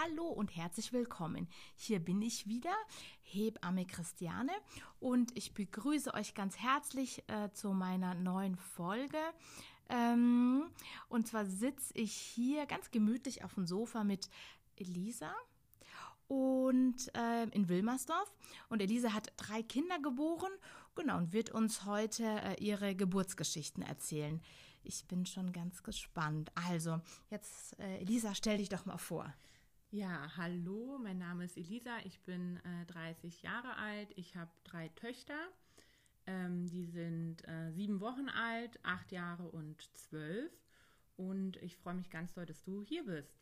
Hallo und herzlich willkommen. Hier bin ich wieder, Hebamme Christiane, und ich begrüße euch ganz herzlich äh, zu meiner neuen Folge. Ähm, und zwar sitze ich hier ganz gemütlich auf dem Sofa mit Elisa und äh, in Wilmersdorf. Und Elisa hat drei Kinder geboren, genau, und wird uns heute äh, ihre Geburtsgeschichten erzählen. Ich bin schon ganz gespannt. Also, jetzt, äh, Elisa, stell dich doch mal vor. Ja, hallo, mein Name ist Elisa, ich bin äh, 30 Jahre alt, ich habe drei Töchter, ähm, die sind äh, sieben Wochen alt, acht Jahre und zwölf und ich freue mich ganz doll, dass du hier bist.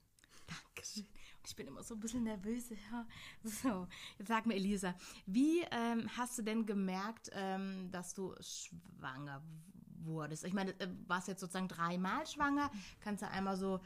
Dankeschön. Ich bin immer so ein bisschen nervös. Ja. So, jetzt sag mir, Elisa, wie ähm, hast du denn gemerkt, ähm, dass du schwanger wurdest? Ich meine, äh, warst jetzt sozusagen dreimal schwanger? Kannst du einmal so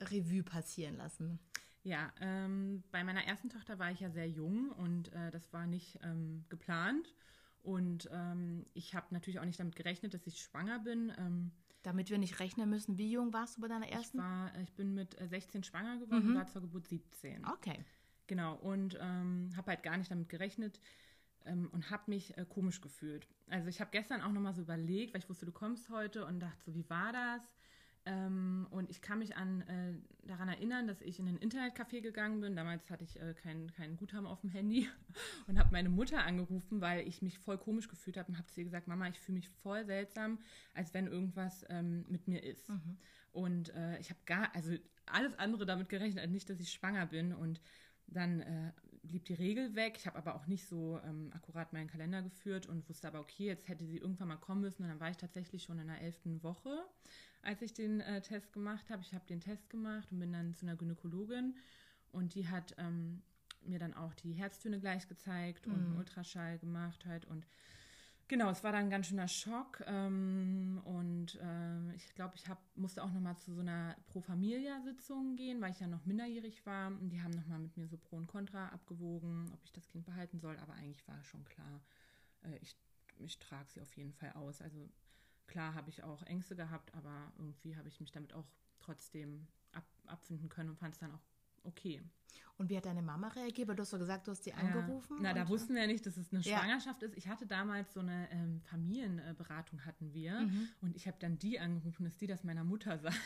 Revue passieren lassen? Ja, ähm, bei meiner ersten Tochter war ich ja sehr jung und äh, das war nicht ähm, geplant. Und ähm, ich habe natürlich auch nicht damit gerechnet, dass ich schwanger bin. Ähm, damit wir nicht rechnen müssen, wie jung warst du bei deiner ersten? Ich, war, ich bin mit 16 äh, schwanger geworden mhm. und war zur Geburt 17. Okay. Genau, und ähm, habe halt gar nicht damit gerechnet ähm, und habe mich äh, komisch gefühlt. Also ich habe gestern auch nochmal so überlegt, weil ich wusste, du kommst heute und dachte so, wie war das? Ähm, und ich kann mich an, äh, daran erinnern, dass ich in ein Internetcafé gegangen bin. Damals hatte ich äh, kein, kein Guthaben auf dem Handy und habe meine Mutter angerufen, weil ich mich voll komisch gefühlt habe und habe zu ihr gesagt, Mama, ich fühle mich voll seltsam, als wenn irgendwas ähm, mit mir ist. Mhm. Und äh, ich habe gar, also alles andere damit gerechnet, nicht, dass ich schwanger bin. Und dann äh, blieb die Regel weg. Ich habe aber auch nicht so ähm, akkurat meinen Kalender geführt und wusste aber, okay, jetzt hätte sie irgendwann mal kommen müssen. Und dann war ich tatsächlich schon in der elften Woche als ich den äh, Test gemacht habe. Ich habe den Test gemacht und bin dann zu einer Gynäkologin und die hat ähm, mir dann auch die Herztöne gleich gezeigt und einen mhm. Ultraschall gemacht halt und genau, es war dann ein ganz schöner Schock ähm, und äh, ich glaube, ich hab, musste auch nochmal zu so einer Pro Familia Sitzung gehen, weil ich ja noch minderjährig war und die haben nochmal mit mir so Pro und Contra abgewogen, ob ich das Kind behalten soll, aber eigentlich war schon klar, äh, ich, ich trage sie auf jeden Fall aus. Also Klar habe ich auch Ängste gehabt, aber irgendwie habe ich mich damit auch trotzdem ab, abfinden können und fand es dann auch okay. Und wie hat deine Mama reagiert? Weil du hast so gesagt, du hast sie angerufen. Ja, na, da wussten wir ja nicht, dass es eine ja. Schwangerschaft ist. Ich hatte damals so eine ähm, Familienberatung hatten wir mhm. und ich habe dann die angerufen, dass die das meiner Mutter sagt.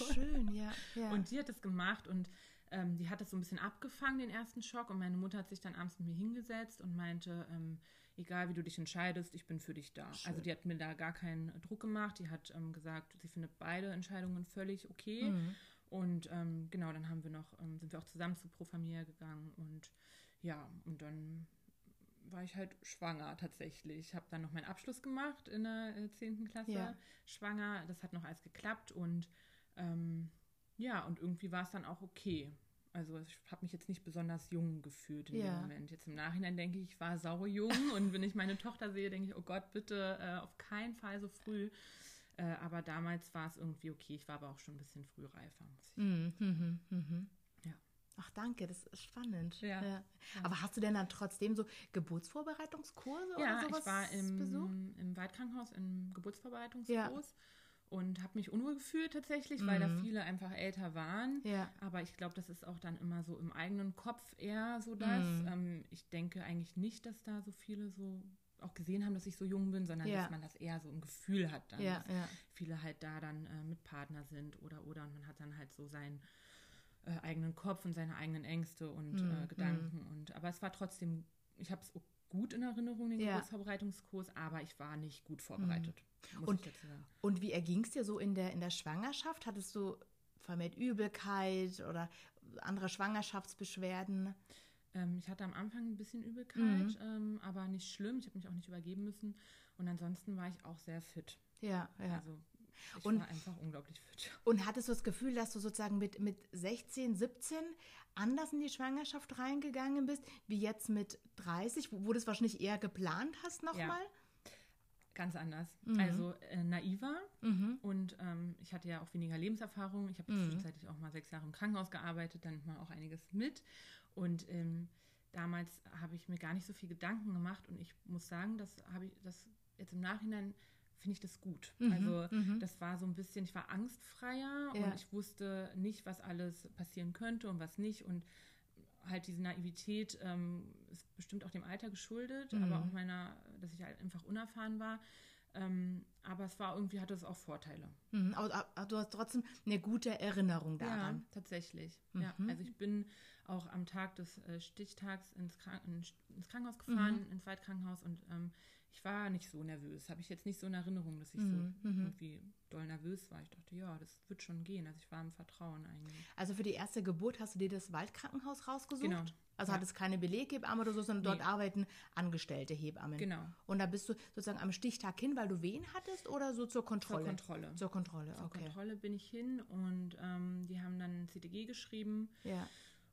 Oh, schön, ja, ja. Und die hat das gemacht und ähm, die hat das so ein bisschen abgefangen, den ersten Schock. Und meine Mutter hat sich dann abends mit mir hingesetzt und meinte, ähm, egal wie du dich entscheidest, ich bin für dich da. Schön. Also die hat mir da gar keinen Druck gemacht. Die hat ähm, gesagt, sie findet beide Entscheidungen völlig okay. Mhm. Und ähm, genau, dann haben wir noch, ähm, sind wir auch zusammen zu Pro Familia gegangen und ja, und dann war ich halt schwanger tatsächlich. Ich habe dann noch meinen Abschluss gemacht in der äh, 10. Klasse, ja. schwanger. Das hat noch alles geklappt und ähm, ja, und irgendwie war es dann auch okay. Also ich habe mich jetzt nicht besonders jung gefühlt in ja. dem Moment. Jetzt im Nachhinein denke ich, ich war saujung und wenn ich meine Tochter sehe, denke ich, oh Gott, bitte äh, auf keinen Fall so früh. Äh, aber damals war es irgendwie okay. Ich war aber auch schon ein bisschen frühreifer. Mhm, mhm, mhm. Ja. Ach, danke, das ist spannend. Ja. ja. Aber hast du denn dann trotzdem so Geburtsvorbereitungskurse ja, oder sowas ich war im, im Waldkrankenhaus im Geburtsvorbereitungskurs. Ja und habe mich unwohl gefühlt tatsächlich, weil da mhm. viele einfach älter waren. Ja. Aber ich glaube, das ist auch dann immer so im eigenen Kopf eher so das. Mhm. Ähm, ich denke eigentlich nicht, dass da so viele so auch gesehen haben, dass ich so jung bin, sondern ja. dass man das eher so im Gefühl hat, dann, ja, dass viele halt da dann äh, mit Partner sind oder oder und man hat dann halt so seinen äh, eigenen Kopf und seine eigenen Ängste und mhm. äh, Gedanken und aber es war trotzdem, ich habe es gut in Erinnerung, den Geburtsvorbereitungskurs, aber ich war nicht gut vorbereitet. Und, und wie erging es dir so in der, in der Schwangerschaft? Hattest du vermehrt Übelkeit oder andere Schwangerschaftsbeschwerden? Ähm, ich hatte am Anfang ein bisschen Übelkeit, mhm. ähm, aber nicht schlimm. Ich habe mich auch nicht übergeben müssen. Und ansonsten war ich auch sehr fit. Ja, ja. Also ich und, war einfach unglaublich fit. Und hattest du das Gefühl, dass du sozusagen mit, mit 16, 17 anders in die Schwangerschaft reingegangen bist, wie jetzt mit 30, wo, wo du es wahrscheinlich eher geplant hast nochmal? Ja. Ganz anders. Mhm. Also äh, naiver mhm. und ähm, ich hatte ja auch weniger Lebenserfahrung. Ich habe mhm. zwischenzeitlich auch mal sechs Jahre im Krankenhaus gearbeitet, dann mal auch einiges mit. Und ähm, damals habe ich mir gar nicht so viel Gedanken gemacht und ich muss sagen, das habe ich das jetzt im Nachhinein finde ich das gut. Mhm, Also mhm. das war so ein bisschen, ich war angstfreier Ja. und ich wusste nicht, was alles passieren könnte und was nicht. Und halt diese Naivität ähm, ist bestimmt auch dem Alter geschuldet, Mhm. aber auch meiner, dass ich halt einfach unerfahren war. Ähm, aber es war irgendwie, hatte es auch Vorteile. Mhm. Aber, aber du hast trotzdem eine gute Erinnerung daran. Ja, tatsächlich. Ja, Mhm. also ich bin auch am Tag des äh, Stichtags ins, Krank ins Krankenhaus gefahren, Mhm. ins Waldkrankenhaus und ähm, ich war nicht so nervös. Habe ich jetzt nicht so in Erinnerung, dass ich Mhm, so mhm. irgendwie doll nervös war. Ich dachte, ja, das wird schon gehen. Also ich war im Vertrauen eigentlich. Also für die erste Geburt hast du dir das Waldkrankenhaus rausgesucht? Genau. Also Ja. hat es keine Beleghebamme oder so, sondern dort Nee. arbeiten angestellte Hebammen. Genau. Und da bist du sozusagen am Stichtag hin, weil du Wehen hattest oder so zur Zur Kontrolle? Kontrolle. Zur Kontrolle, Zur okay. Kontrolle bin ich hin und ähm, die haben dann ein CTG geschrieben. Ja.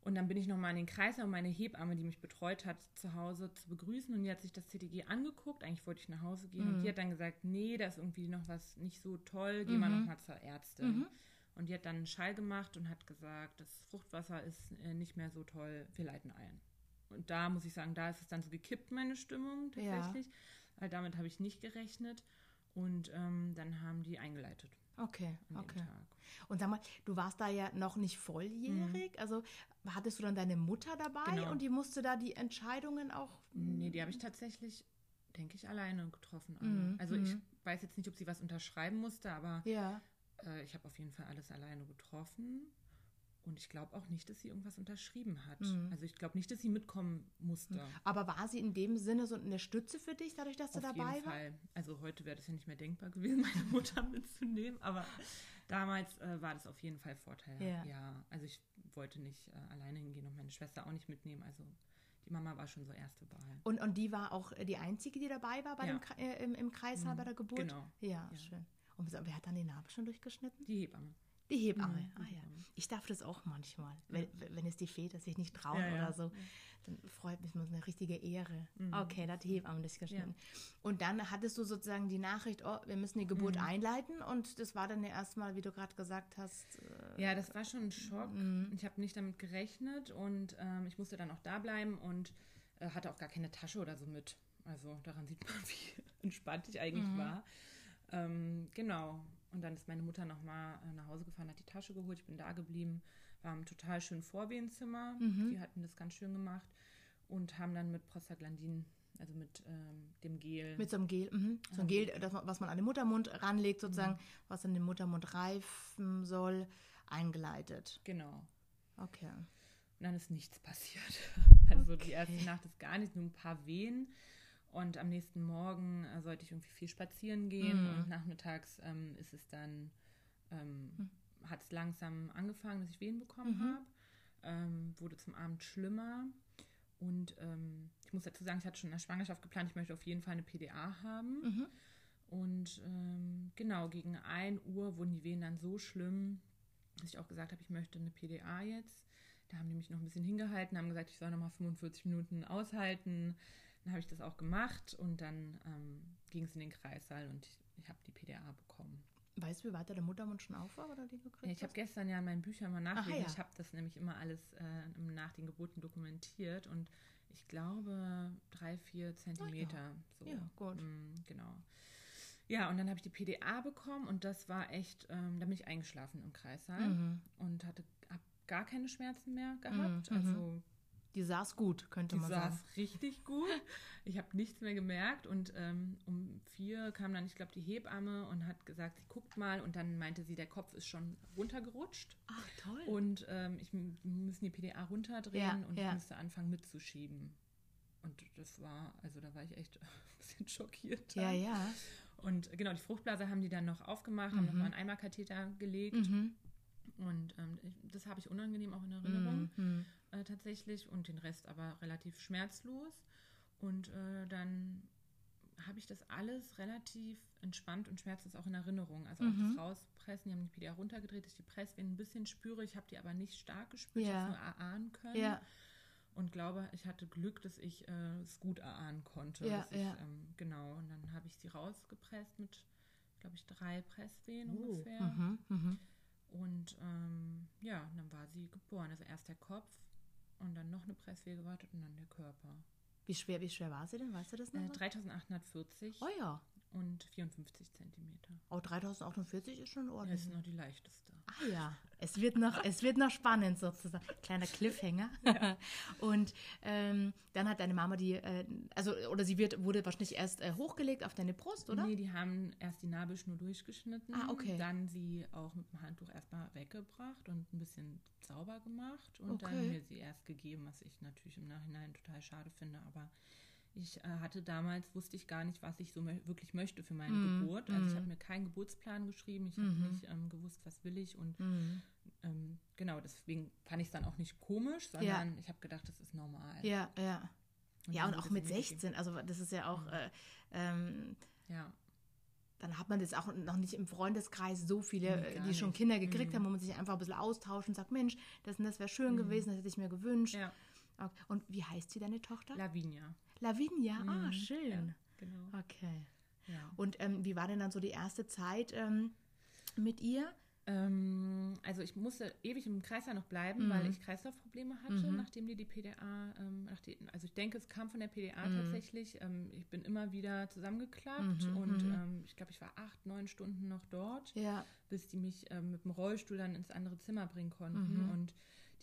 Und dann bin ich nochmal in den Kreis, um meine Hebamme, die mich betreut hat, zu Hause zu begrüßen. Und die hat sich das CTG angeguckt. Eigentlich wollte ich nach Hause gehen. Mhm. Und die hat dann gesagt, nee, da ist irgendwie noch was nicht so toll. Geh mal Mhm. nochmal zur Ärztin. Mhm. Und die hat dann einen Schall gemacht und hat gesagt, das Fruchtwasser ist äh, nicht mehr so toll. Wir leiten ein. Und da muss ich sagen, da ist es dann so gekippt, meine Stimmung Ja. tatsächlich. Weil damit habe ich nicht gerechnet. Und ähm, dann haben die eingeleitet Okay, okay. Und sag mal, du warst da ja noch nicht volljährig. Also hattest du dann deine Mutter dabei Mhm. Genau. und die musste da die Entscheidungen auch. Nee, die habe ich tatsächlich, denke ich, alleine getroffen. Mhm, Also ich mhm. weiß jetzt nicht, ob sie was unterschreiben musste, aber Ja. äh, ich habe auf jeden Fall alles alleine getroffen. Und ich glaube auch nicht, dass sie irgendwas unterschrieben hat. Mhm. Also ich glaube nicht, dass sie mitkommen musste. Aber war sie in dem Sinne so eine Stütze für dich, dadurch, dass du Auf dabei jeden war? Fall. Also heute wäre das ja nicht mehr denkbar gewesen, meine Mutter mitzunehmen, aber damals äh, war das auf jeden Fall Vorteil. Ja. also ich wollte nicht äh, alleine hingehen und meine Schwester auch nicht mitnehmen. Also die Mama war schon so erste Wahl. Und, und die war auch die Einzige, die dabei war bei Ja. dem, äh, im, im Kreissaal Mhm, bei der Geburt? genau. Ja, Ja. schön. Und wer wer hat dann die Narbe schon durchgeschnitten? Die Hebamme. Die Hebamme. Mhm, ah ja. Hebamme. Ich darf das auch manchmal. Wenn, wenn es die Väter sich nicht trauen Ja, oder so, dann freut mich das eine richtige Ehre. Mhm. Okay, da hat die Hebamme durchgeschnitten. Und dann hattest du sozusagen die Nachricht, oh, wir müssen die Geburt Mhm. einleiten. Und das war dann ja erstmal, wie du gerade gesagt hast, äh, Ja, das war schon ein Schock. Mhm. Ich habe nicht damit gerechnet und ähm, ich musste dann auch da bleiben und äh, hatte auch gar keine Tasche oder so mit. Also daran sieht man, wie entspannt ich eigentlich Mhm. war. Ähm, genau. Und dann ist meine Mutter nochmal äh, nach Hause gefahren, hat die Tasche geholt. Ich bin da geblieben, war im total schönen Vorwehenzimmer. Mhm. Die hatten das ganz schön gemacht und haben dann mit Prostaglandin, also mit ähm, dem Gel. mit so einem Gel, mhm. so ein Gel, das, was man an den Muttermund ranlegt, sozusagen, was an den Muttermund reifen soll, eingeleitet. genau. Okay. Und dann ist nichts passiert. Also die erste Okay. Nacht ist gar nicht, nur ein paar Wehen. Und am nächsten Morgen äh, sollte ich irgendwie viel spazieren gehen. Mhm. Und nachmittags ähm, ist es dann, ähm, hat es langsam angefangen, dass ich Wehen bekommen Mhm. habe. Ähm, wurde zum Abend schlimmer. Und ähm, ich muss dazu sagen, ich hatte schon in der Schwangerschaft geplant, ich möchte auf jeden Fall eine PDA haben. Mhm. Und ähm, genau, gegen 1 Uhr wurden die Wehen dann so schlimm, dass ich auch gesagt habe, ich möchte eine PDA jetzt. Da haben die mich noch ein bisschen hingehalten, haben gesagt, ich soll noch mal 45 Minuten aushalten. Dann habe ich das auch gemacht und dann ähm, ging es in den Kreissaal und ich, ich habe die PDA bekommen. Weißt du, wie weit der Muttermund schon auf war oder die gekriegt Ja, ich habe gestern ja in meinen Büchern mal nachgelesen. ja. Ich habe das nämlich immer alles äh, nach den Geburten dokumentiert und ich glaube drei, vier Zentimeter. So. Ja, gut. Mm, genau. Ja, und dann habe ich die PDA bekommen und das war echt, ähm, da bin ich eingeschlafen im Kreissaal Mhm. und hatte hab gar keine Schmerzen mehr gehabt. Mhm, mhm. Also Die saß gut, könnte die man saß sagen. richtig gut. Ich habe nichts mehr gemerkt und ähm, um vier kam dann, ich glaube, die Hebamme und hat gesagt, sie guckt mal und dann meinte sie, der Kopf ist schon runtergerutscht Ach, toll. und ähm, ich müssen die PDA runterdrehen Ja, und ja. ich müsste anfangen mitzuschieben. Und das war, also da war ich echt ein bisschen schockiert. ja, dann. ja. Und genau, die Fruchtblase haben die dann noch aufgemacht, haben Mhm. nochmal einen Eimerkatheter gelegt. Mhm. Und ähm, das habe ich unangenehm auch in Erinnerung Mhm. Äh, tatsächlich und den Rest aber relativ schmerzlos. Und äh, dann habe ich das alles relativ entspannt und schmerzlos auch in Erinnerung. Also auch Mhm. das Rauspressen, die haben die PDA runtergedreht, dass ich die Presswehen ein bisschen spüre. Ich habe die aber nicht stark gespürt, Ja. ich habe nur erahnen können. Ja, Und glaube, ich hatte Glück, dass ich äh, es gut erahnen konnte. Dass ich, ähm, genau, und dann habe ich sie rausgepresst mit, glaube ich, drei Presswehen Oh. ungefähr. Mhm. Mhm. Und ähm, ja, dann war sie geboren. Also erst der Kopf und dann noch eine Presswehe gewartet und dann der Körper. Wie schwer, wie schwer war sie denn? Weißt du das noch? Äh, 3840. oh ja. Und 54 Zentimeter. Oh, 3048 ist schon Das ordentlich. ist noch die leichteste. Ah ja, es wird noch, es wird noch spannend sozusagen. Kleiner Cliffhanger. Und ähm, dann hat deine Mama die, äh, also, oder sie wird, wurde wahrscheinlich erst äh, hochgelegt auf deine Brust, oder? Nee, die haben erst die Nabelschnur durchgeschnitten. Ah, okay. Dann sie auch mit dem Handtuch erstmal weggebracht und ein bisschen sauber gemacht. Und Okay. dann mir sie erst gegeben, was ich natürlich im Nachhinein total schade finde. Aber ich äh, hatte damals, wusste ich gar nicht, was ich so mö wirklich möchte für meine Mhm, Geburt. Also ich mhm. habe mir keinen Geburtsplan geschrieben. Ich habe Mhm. nicht ähm, gewusst, was will ich. Und Mhm. ähm, genau, deswegen fand ich es dann auch nicht komisch, sondern ich habe gedacht, das ist normal. Ja, ja. Ja, dann und auch mit mir gegeben. 16, also das ist ja auch, äh, ähm, Ja, dann hat man das auch noch nicht im Freundeskreis so viele, Nee, äh, die schon nicht. Kinder gekriegt Mhm. haben, wo man sich einfach ein bisschen austauscht und sagt, Mensch, das und das wäre schön Mhm. gewesen, das hätte ich mir gewünscht. ja. Und wie heißt sie, deine Tochter? Lavinia. Lavinia, ah, Mhm. schön. Ja, genau. Okay. Ja. Und ähm, wie war denn dann so die erste Zeit ähm, mit ihr? Ähm, also ich musste ewig im Kreislauf noch bleiben, Mhm. weil ich Kreislaufprobleme hatte, Mhm. nachdem die die PDA, ähm, nachdem, also ich denke, es kam von der PDA Mhm. tatsächlich. Ähm, ich bin immer wieder zusammengeklappt Mhm, und mhm. ähm, ich glaube, ich war acht, neun Stunden noch dort, Ja. bis die mich mit dem Rollstuhl dann ins andere Zimmer bringen konnten. Mhm. Und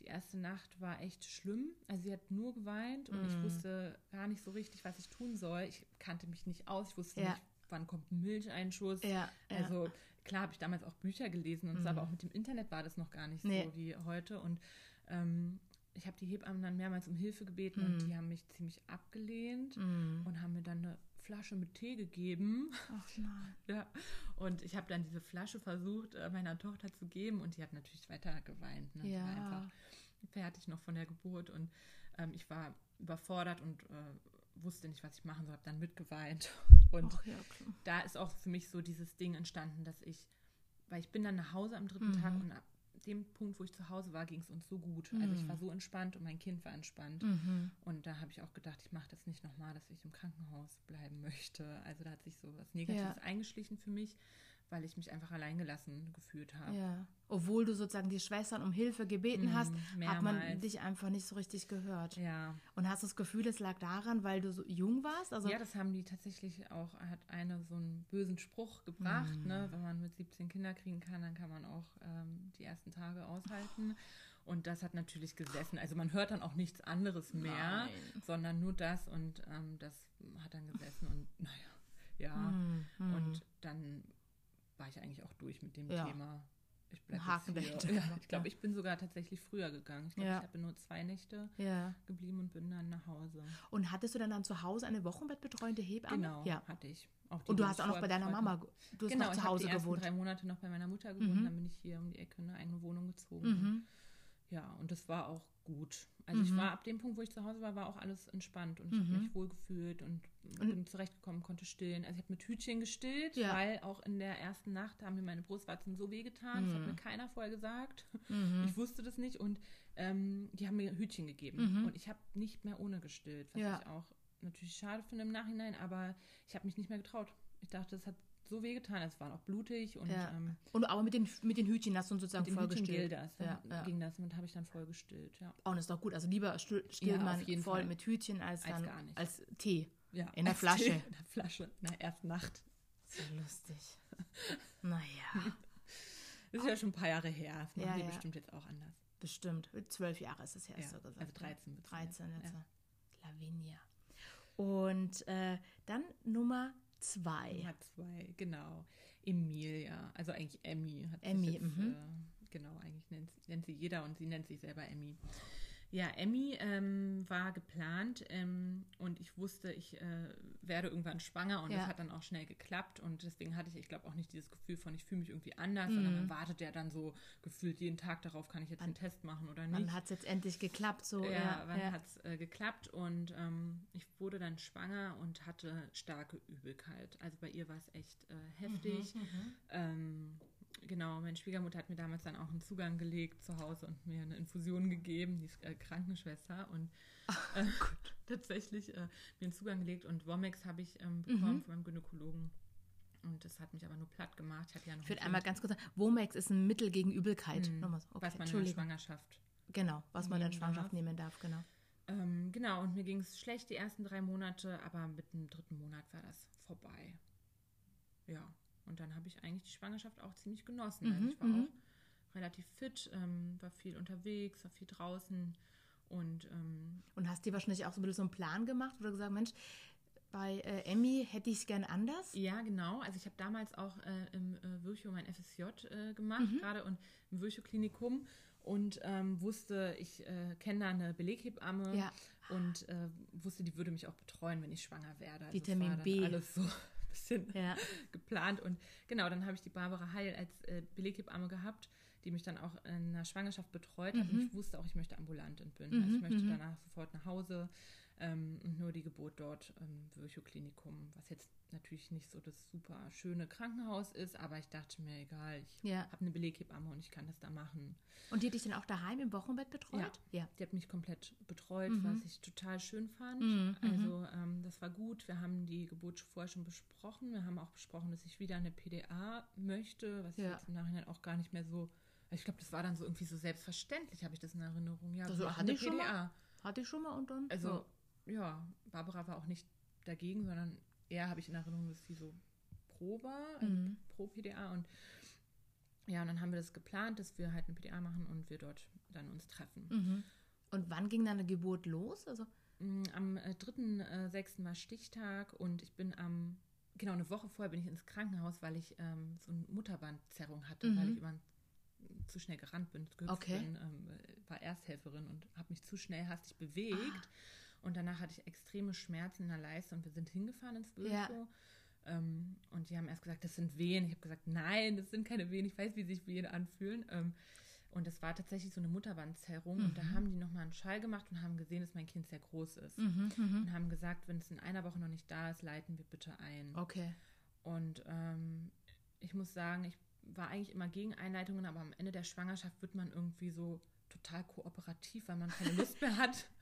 die erste Nacht war echt schlimm. Also sie hat nur geweint und ich Mhm. wusste gar nicht so richtig, was ich tun soll. Ich kannte mich nicht aus. Ich wusste Ja. nicht, wann kommt ein Milcheinschuss. Ja, ja. Also klar habe ich damals auch Bücher gelesen und so, Mhm. aber auch mit dem Internet war das noch gar nicht Nee. so wie heute. Und ähm, ich habe die Hebammen dann mehrmals um Hilfe gebeten Mhm. und die haben mich ziemlich abgelehnt Mhm. und haben mir dann eine Flasche mit Tee gegeben. Ach nein. Ja. Und ich habe dann diese Flasche versucht, äh, meiner Tochter zu geben und die hat natürlich weiter geweint. Ne? Die war Ja. einfach fertig noch von der Geburt und ähm, ich war überfordert und äh, wusste nicht, was ich machen soll, habe dann mitgeweint. Und ja, da ist auch für mich so dieses Ding entstanden, dass ich, weil ich bin dann nach Hause am dritten Mhm. Tag und ab dem Punkt, wo ich zu Hause war, ging es uns so gut. Also ich Mhm. war so entspannt und mein Kind war entspannt. Mhm. Und da habe ich auch gedacht, ich mache das nicht nochmal, dass ich im Krankenhaus bleiben möchte. Also da hat sich so was Negatives Ja. eingeschlichen für mich, weil ich mich einfach alleingelassen gefühlt habe. Ja. Obwohl du sozusagen die Schwestern um Hilfe gebeten Mhm, hast, hat man mehrmals. dich einfach nicht so richtig gehört. Ja. Und hast du das Gefühl, es lag daran, weil du so jung warst? Also, ja, das haben die tatsächlich auch, hat eine so einen bösen Spruch gebracht, Mhm. ne? wenn man mit 17 Kinder kriegen kann, dann kann man auch ähm, die ersten Tage aushalten. Und das hat natürlich gesessen. Also man hört dann auch nichts anderes mehr, Nein. sondern nur das und ähm, das hat dann gesessen und naja, ja. Mhm, mhm. Und dann war ich eigentlich auch durch mit dem Ja. Thema. Ich bleib Ein Haken jetzt hier. Ja, ich glaube, ich bin sogar tatsächlich früher gegangen. Ich glaube, Ja. ich habe nur zwei Nächte geblieben und bin dann nach Hause. Und hattest du dann, dann zu Hause eine wochenbettbetreuende Hebamme? Genau, Ja. hatte ich. Die, Und die du hast auch noch bei deiner Mama, du hast genau, noch ich zu Hause die ersten gewohnt. drei Monate noch bei meiner Mutter gewohnt, Mhm. dann bin ich hier um die Ecke in eine eigene Wohnung gezogen. Mhm. Ja, und das war auch gut. Also ich Mhm. war ab dem Punkt, wo ich zu Hause war, war auch alles entspannt und ich Mhm. habe mich wohlgefühlt und, Und- bin zurechtgekommen, konnte stillen. Also ich habe mit Hütchen gestillt, Ja. weil auch in der ersten Nacht haben mir meine Brustwarzen so wehgetan. Das hat Mhm. mir keiner vorher gesagt. Mhm. Ich wusste das nicht und ähm, die haben mir Hütchen gegeben. Mhm. Und ich habe nicht mehr ohne gestillt, was Ja. ich auch natürlich schade finde im Nachhinein, aber ich habe mich nicht mehr getraut. Ich dachte, es hat so wehgetan, es war auch blutig und Ja. ähm, Und aber mit den, mit den Hütchen hast du sozusagen mit dem voll Hütchen das. Ja, Dann ja. ging das und habe ich dann voll gestillt, ja. Oh, und das ist doch gut. Also lieber still- stillt Ja, man voll Fall. mit Hütchen als, Als dann als Tee. ja. In der Flasche. Tee In der Flasche, in der ersten Nacht. So lustig. naja, Das ist ja schon ein paar Jahre her. Das machen Ja, die ja. bestimmt jetzt auch anders. bestimmt. Zwölf Jahre ist es her, Ja, du gesagt. also ne? 13 wird's 13 werden, jetzt. ja. Lavinia. Und äh, dann Nummer zwei. Nummer zwei, genau. Emilia, also eigentlich Emmy. Hat sich Emmy, jetzt, äh, genau, eigentlich nennt, nennt sie jeder und sie nennt sich selber Emmy. Ja, Emmy ähm, war geplant ähm, und ich wusste, ich äh, werde irgendwann schwanger und Ja. das hat dann auch schnell geklappt und deswegen hatte ich, ich glaube auch nicht dieses Gefühl von, ich fühle mich irgendwie anders, sondern Mhm. man wartet ja dann so gefühlt jeden Tag darauf, kann ich jetzt den Test machen oder nicht. Wann hat es jetzt endlich geklappt? So, Ja, ja, wann ja. hat es äh, geklappt und ähm, ich wurde dann schwanger und hatte starke Übelkeit. Also bei ihr war es echt äh, heftig. Mhm, Ähm, genau, meine Schwiegermutter hat mir damals dann auch einen Zugang gelegt zu Hause und mir eine Infusion gegeben, die ist äh, Krankenschwester und äh, tatsächlich äh, mir einen Zugang gelegt und Womex habe ich ähm, bekommen Mhm. von meinem Gynäkologen. Und das hat mich aber nur platt gemacht. Ich hatte ja noch Ich würde ein einmal ganz kurz sagen, Womex ist ein Mittel gegen Übelkeit. Mhm. Nochmal so. Okay, was man in der. Schwangerschaft Genau, was man in nehmen Schwangerschaft darf. nehmen darf, genau. Ähm, genau, und mir ging es schlecht die ersten drei Monate, aber mit dem dritten Monat war das vorbei. ja, und dann habe ich eigentlich die Schwangerschaft auch ziemlich genossen. Also Mhm, ich war mhm. auch relativ fit, ähm, war viel unterwegs, war viel draußen und ähm, Und hast dir wahrscheinlich auch so ein bisschen so einen Plan gemacht oder gesagt, Mensch, bei äh, Emmy hätte ich es gern anders? ja, genau. Also ich habe damals auch äh, im äh, Virchow mein FSJ äh, gemacht, Mhm. gerade und im Virchow-Klinikum und ähm, wusste, ich äh, kenne da eine Beleghebamme Ja. und äh, wusste, die würde mich auch betreuen, wenn ich schwanger werde. Also Vitamin B. Alles so bisschen Ja. geplant. Und genau, dann habe ich die Barbara Heil als äh, Beleghebamme gehabt, die mich dann auch in der Schwangerschaft betreut hat. Und ich wusste auch, ich möchte ambulant entbinden. Mhm, Also ich möchte mhm. danach sofort nach Hause ähm, und nur die Geburt dort im Virchow-Klinikum, was jetzt natürlich nicht so das super schöne Krankenhaus ist, aber ich dachte mir, egal, ich Ja. habe eine Beleghebamme und ich kann das da machen. Und die hat dich dann auch daheim im Wochenbett betreut? Ja. Die hat mich komplett betreut, Mhm. was ich total schön fand. Mhm, Also ähm, das war gut. Wir haben die Geburt vorher schon besprochen. Wir haben auch besprochen, dass ich wieder eine PDA möchte, was ich Ja. jetzt im Nachhinein auch gar nicht mehr so. Ich glaube, das war dann so irgendwie so selbstverständlich, habe ich das in Erinnerung. Ja, Also, hatte ich schon mal. Hatte ich schon mal und dann? Also ja, Barbara war auch nicht dagegen, sondern eher habe ich in Erinnerung, dass sie so pro war, also Mhm. pro PDA und ja, und dann haben wir das geplant, dass wir halt eine PDA machen und wir dort dann uns treffen. Mhm. Und wann ging dann eine Geburt los? Also, Mm, Am äh, 3.6. war Stichtag und ich bin am, genau eine Woche vorher bin ich ins Krankenhaus, weil ich ähm, so eine Mutterbandzerrung hatte, Mhm. weil ich immer zu schnell gerannt bin, gehüpft Okay. bin, ähm, war Ersthelferin und habe mich zu schnell hastig bewegt. Und danach hatte ich extreme Schmerzen in der Leiste und wir sind hingefahren ins Ja. Virchow. Ähm, und die haben erst gesagt, das sind Wehen. Ich habe gesagt, nein, das sind keine Wehen. Ich weiß, wie sich Wehen anfühlen. Ähm, und das war tatsächlich so eine Mutterbandzerrung. Und da haben die nochmal einen Schall gemacht und haben gesehen, dass mein Kind sehr groß ist. mhm, mhm. Und haben gesagt, wenn es in einer Woche noch nicht da ist, leiten wir bitte ein. Okay. Und ähm, ich muss sagen, ich war eigentlich immer gegen Einleitungen, aber am Ende der Schwangerschaft wird man irgendwie so total kooperativ, weil man keine Lust mehr hat.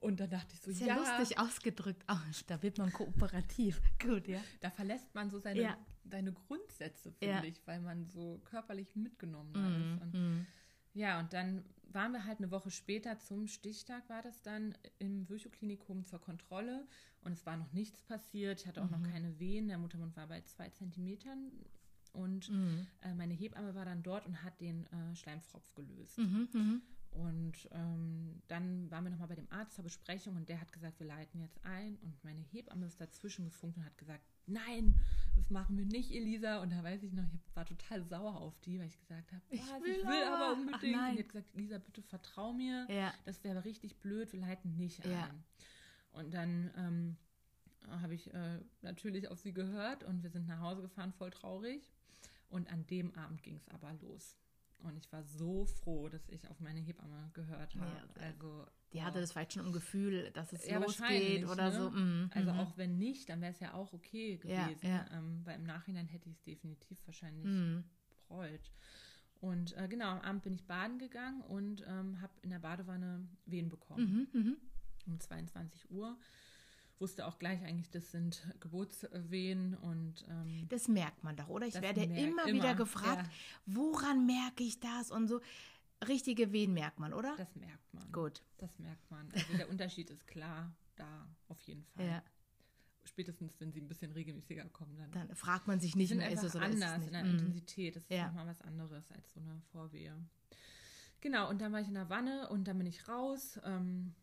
Und dann dachte ich so, Ist ja, lustig ausgedrückt. Oh, da wird man kooperativ. Gut, ja. da verlässt man so seine, Ja. seine Grundsätze, finde Ja. ich, weil man so körperlich mitgenommen Mhm, ist. Und mhm. Ja, und dann waren wir halt eine Woche später zum Stichtag, war das dann im Virchow-Klinikum zur Kontrolle und es war noch nichts passiert. Ich hatte auch noch Mhm. keine Wehen. Der Muttermund war bei zwei Zentimetern und Mhm. äh, meine Hebamme war dann dort und hat den äh, Schleimfropf gelöst. Mhm, mhm. Und ähm, dann waren wir nochmal bei dem Arzt zur Besprechung und der hat gesagt, wir leiten jetzt ein. Und meine Hebamme ist dazwischen gefunkt und hat gesagt, nein, das machen wir nicht, Elisa. Und da weiß ich noch, ich war total sauer auf die, weil ich gesagt habe, Ich "Was, will ich will aber." aber Ach, unbedingt. nein. und die hat gesagt, Elisa, bitte vertrau mir. Ja. Das wäre richtig blöd, wir leiten nicht ein. Ja. Und dann ähm, habe ich äh, natürlich auf sie gehört und wir sind nach Hause gefahren, voll traurig. Und an dem Abend ging es aber los. Und ich war so froh, dass ich auf meine Hebamme gehört habe. Ja, also, Die hatte das vielleicht schon im Gefühl, dass es Ja, losgeht oder ne? so. Mhm, Also mhm. auch wenn nicht, dann wäre es ja auch okay gewesen. ja. Ähm, weil im Nachhinein hätte ich es definitiv wahrscheinlich Mhm. bereut. Und äh, genau, am Abend bin ich baden gegangen und ähm, habe in der Badewanne Wehen bekommen. Mhm. um 22 Uhr. Wusste auch gleich eigentlich, das sind Geburtswehen und ähm, Das merkt man doch, oder? Ich werde immer, immer, wieder gefragt, ja. woran merke ich das und so. Richtige Wehen merkt man, oder? das merkt man. Gut. Das merkt man. Also der Unterschied ist klar da, auf jeden Fall. Ja. Spätestens, wenn sie ein bisschen regelmäßiger kommen, dann, Dann fragt man sich nicht sind mehr, ist es oder ist es anders nicht. in der Mhm. Intensität. Das ist Ja. nochmal was anderes als so eine Vorwehe. Genau, und dann war ich in der Wanne und dann bin ich raus. Ähm,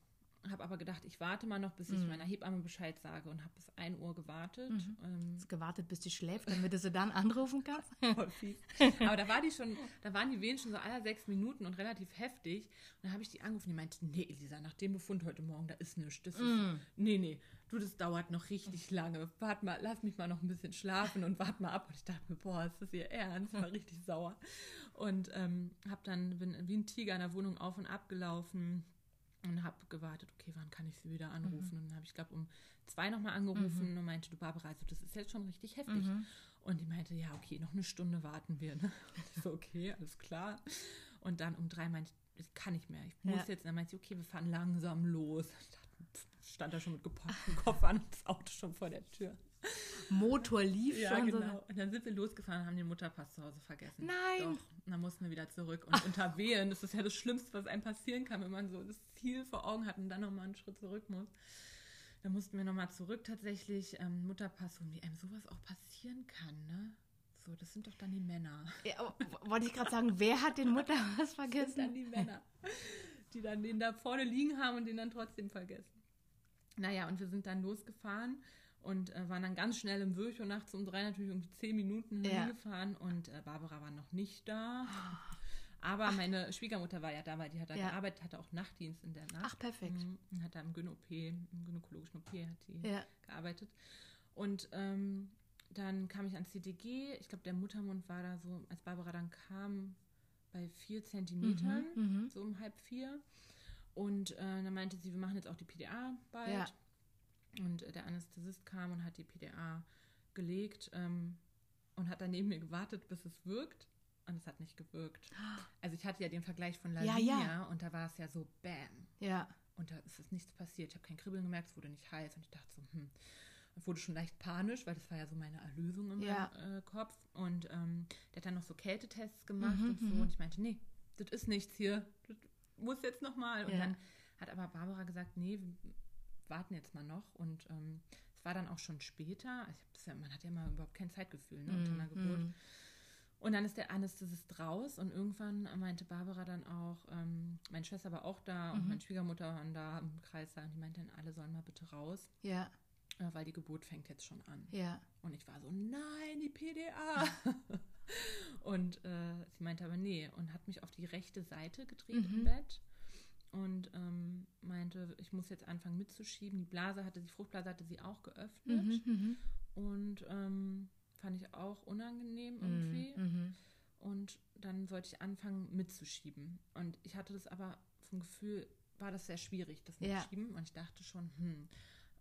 habe aber gedacht, ich warte mal noch, bis ich Mhm. meiner Hebamme Bescheid sage und habe bis 1 Uhr gewartet. Mhm. Ähm, gewartet, bis die schläft, damit du sie dann anrufen kannst? Aber da war die schon, da waren die Wehen schon so alle sechs Minuten und relativ heftig. Und dann habe ich die angerufen, die meinte, nee, Elisa, nach dem Befund heute Morgen, da ist nichts. Das ist, Mm. nee, nee, du, das dauert noch richtig lange. Warte mal, lass mich mal noch ein bisschen schlafen und warte mal ab. Und ich dachte mir, boah, ist das ihr Ernst? War richtig sauer. Und ähm, hab dann, bin wie ein Tiger in der Wohnung auf und ab gelaufen und habe gewartet, okay, wann kann ich sie wieder anrufen? Und dann habe ich, glaube um zwei nochmal angerufen und meinte, du Barbara, also das ist jetzt schon richtig heftig. Mhm. Und die meinte, ja, okay, noch eine Stunde warten wir. Ne? Und ich so, okay, alles klar. Und dann um drei meinte ich, ich kann nicht mehr, ich muss Ja. jetzt. Und dann meinte sie, okay, wir fahren langsam los. Ich stand da schon mit gepacktem Koffer und das Auto schon vor der Tür. Motor lief Ja, schon genau. so. Und dann sind wir losgefahren und haben den Mutterpass zu Hause vergessen. Nein. Doch. Und dann mussten wir wieder zurück. Und unter Wehen, das ist ja das Schlimmste, was einem passieren kann, wenn man so das Ziel vor Augen hat und dann nochmal einen Schritt zurück muss. dann mussten wir nochmal zurück tatsächlich. Ähm, Mutterpass, und wie einem sowas auch passieren kann, ne? So, das sind doch dann die Männer. Ja, wollte ich gerade sagen, wer hat den Mutterpass vergessen? Das sind dann die Männer, die dann den da vorne liegen haben und den dann trotzdem vergessen. Naja, und wir sind dann losgefahren und äh, waren dann ganz schnell im Würchow nachts um drei natürlich um zehn Minuten Ja. hingefahren und äh, Barbara war noch nicht da. Aber meine Schwiegermutter war ja da, weil die hat da Ja. gearbeitet, hatte auch Nachtdienst in der Nacht. Ach, perfekt. Mhm, und hat da im Gyn-OP, im gynäkologischen OP hat die Ja. gearbeitet. Und ähm, dann kam ich ans CTG. Ich glaube, der Muttermund war da so, als Barbara dann kam, bei vier Zentimetern, mhm. so um halb vier. Und äh, dann meinte sie, wir machen jetzt auch die PDA bald. Ja. Und der Anästhesist kam und hat die PDA gelegt ähm, und hat dann neben mir gewartet, bis es wirkt. Und es hat nicht gewirkt. Also ich hatte ja den Vergleich von Ja, Lavinia ja. und da war es ja so Bam. Ja. Und da ist es nichts passiert. Ich habe kein Kribbeln gemerkt, es wurde nicht heiß. Und ich dachte so, hm. Und wurde schon leicht panisch, weil das war ja so meine Erlösung in Ja. meinem äh, Kopf. Und ähm, der hat dann noch so Kältetests gemacht Mhm, und so. mhm. Und ich meinte, nee, das ist nichts hier. Das muss jetzt nochmal. Und Ja. dann hat aber Barbara gesagt, nee, warten jetzt mal noch. Und ähm, es war dann auch schon später. Also ja, man hat ja immer überhaupt kein Zeitgefühl ne, unter einer Geburt. Mhm. Und dann ist der Anästhesist raus und irgendwann meinte Barbara dann auch, ähm, meine Schwester war auch da und Mhm. meine Schwiegermutter waren da im Kreis da und die meinte dann, alle sollen mal bitte raus, Ja. äh, weil die Geburt fängt jetzt schon an. Ja. Und ich war so, nein, die PDA. und äh, sie meinte aber nee und hat mich auf die rechte Seite gedreht Mhm. im Bett und ähm, meinte, ich muss jetzt anfangen mitzuschieben. Die Blase hatte, die Fruchtblase hatte sie auch geöffnet Mhm. Mhm. und ähm, fand ich auch unangenehm irgendwie. Mhm. Und dann sollte ich anfangen mitzuschieben. Und ich hatte das aber vom Gefühl, war das sehr schwierig, das Ja. Mitschieben. Und ich dachte schon, hm,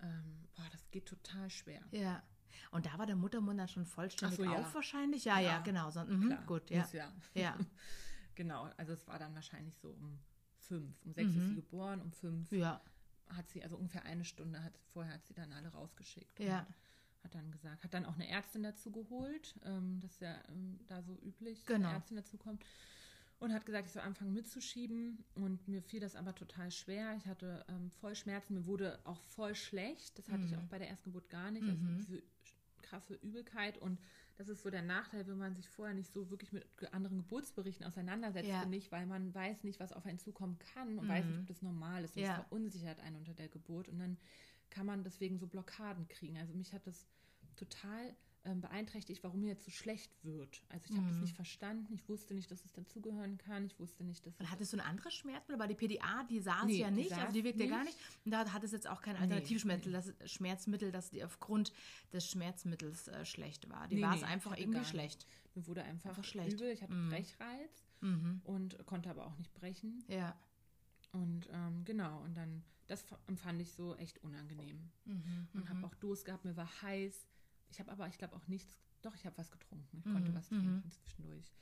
ähm, boah, das geht total schwer. Ja. Und da war der Muttermund dann schon vollständig so, ja. auf wahrscheinlich? Ja, ja, Ja. genau. So, mhm, Klar, gut, ja. ja. Ja. genau, also es war dann wahrscheinlich so um fünf. Um sechs ist Mhm. sie geboren, um fünf Ja. hat sie, also ungefähr eine Stunde hat, vorher hat sie dann alle rausgeschickt. Ja. Und hat dann gesagt, hat dann auch eine Ärztin dazu geholt, ähm, das ist ja ähm, da so üblich, dass Genau. eine Ärztin dazu kommt. Und hat gesagt, ich soll anfangen mitzuschieben. Und mir fiel das aber total schwer. Ich hatte ähm, voll Schmerzen. Mir wurde auch voll schlecht. Das hatte ich Mhm. auch bei der ersten Geburt gar nicht. Also Mhm. diese krasse Übelkeit. Und das ist so der Nachteil, wenn man sich vorher nicht so wirklich mit anderen Geburtsberichten auseinandersetzt, Ja. ich, weil man weiß nicht, was auf einen zukommen kann und weiß nicht, Mhm. ob das normal ist. Und Ja. das verunsichert einen unter der Geburt. Und dann kann man deswegen so Blockaden kriegen. Also mich hat das total ähm, beeinträchtigt, warum mir jetzt so schlecht wird. Also ich habe das Mhm. nicht verstanden. Ich wusste nicht, dass es dazugehören kann. Ich wusste nicht, dass Und es hattest du ein anderes Schmerzmittel? Weil die PDA, die saß Nee, ja die nicht, also die saß wirkt ja gar nicht. Und da hat es jetzt auch kein Nee, Alternativschmerzmittel, das Schmerzmittel, das die aufgrund des Schmerzmittels äh, schlecht war. Die Nee, war es nee, einfach irgendwie schlecht. mir wurde einfach, Einfach schlecht. übel. Ich hatte Mhm. Brechreiz Mhm. und konnte aber auch nicht brechen. Ja. Und ähm, genau, und dann, das empfand ich so echt unangenehm. Mhm. Und habe Mhm. auch Durst gehabt, mir war heiß. Ich habe aber, ich glaube, auch nichts, doch, ich habe was getrunken. Ich konnte Mhm, was mhm. trinken zwischendurch.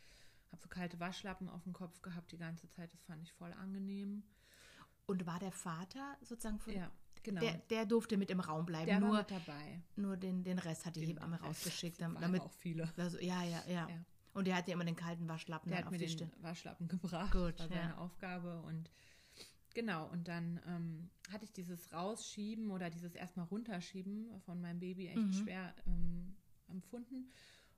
Habe so kalte Waschlappen auf dem Kopf gehabt die ganze Zeit. Das fand ich voll angenehm. Und war der Vater sozusagen von. Ja, genau. Der, der durfte mit im Raum bleiben. Der war nur mit dabei. nur den, den Rest hat die Den- Hebamme den rausgeschickt. Das dam- waren Damit, auch viele. also, ja, ja, ja, Ja. Und der hat ja immer den kalten Waschlappen Der dann hat auf mir die den. Waschlappen gebracht. Gut, das war seine ja. Aufgabe. Und genau, und dann ähm, hatte ich dieses Rausschieben oder dieses erstmal Runterschieben von meinem Baby echt Mhm. schwer ähm, empfunden.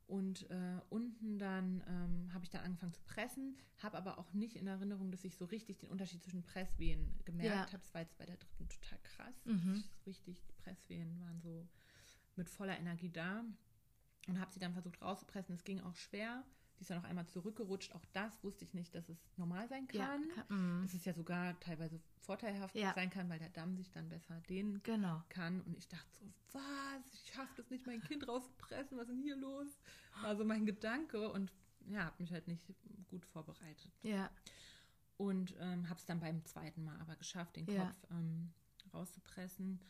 Und äh, unten dann ähm, habe ich dann angefangen zu pressen, habe aber auch nicht in Erinnerung, dass ich so richtig den Unterschied zwischen Presswehen gemerkt Ja. habe. Das war jetzt bei der dritten total krass. Mhm. Richtig, die Presswehen waren so mit voller Energie da und habe sie dann versucht rauszupressen. Es ging auch schwer. Die ist dann noch einmal zurückgerutscht. Auch das wusste ich nicht, dass es normal sein Ja, kann. kann- mhm. Dass es ja sogar teilweise vorteilhaft Ja. sein kann, weil der Damm sich dann besser dehnen Genau. kann. Und ich dachte so, was? Ich schaffe das nicht, mein Kind rauszupressen. Was ist denn hier los? War so mein Gedanke und ja, habe mich halt nicht gut vorbereitet. Ja. Und ähm, habe es dann beim zweiten Mal aber geschafft, den Ja. Kopf ähm, rauszupressen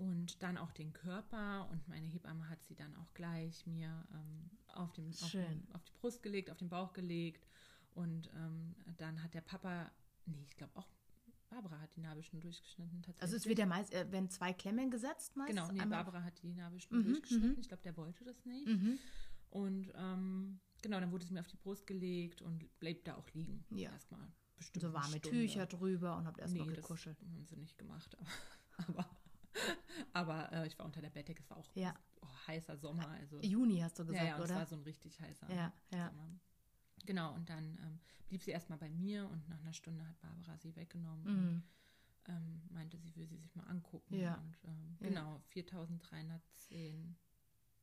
und dann auch den Körper. Und meine Hebamme hat sie dann auch gleich mir ähm, auf, dem, auf, dem, auf die Brust gelegt, auf den Bauch gelegt. Und ähm, dann hat der Papa, nee, ich glaube auch Barbara hat die Nabelschnur durchgeschnitten tatsächlich. Also es wird ja meist, äh, werden zwei Klemmen gesetzt meist. Genau, nee, Einmal- Barbara hat die Nabelschnur Mhm, durchgeschnitten. mhm. Ich glaube, der wollte das nicht. Mhm. Und ähm, genau, dann wurde es mir auf die Brust gelegt und blieb da auch liegen. Ja. Erstmal bestimmt. So warme. Tücher drüber und habt erstmal nee, gekuschelt. Das haben sie nicht gemacht. Aber, aber Aber äh, ich war unter der Bettdecke, es war auch Ja. oh, heißer Sommer. Also, Juni hast du ja, gesagt, ja, und es oder? war so ein richtig heißer Ja, ja. Sommer. Genau, und dann ähm, blieb sie erstmal bei mir und nach einer Stunde hat Barbara sie weggenommen und Mhm. ähm, meinte, sie will sie sich mal angucken. Ja. Und ähm, Ja. genau, 4310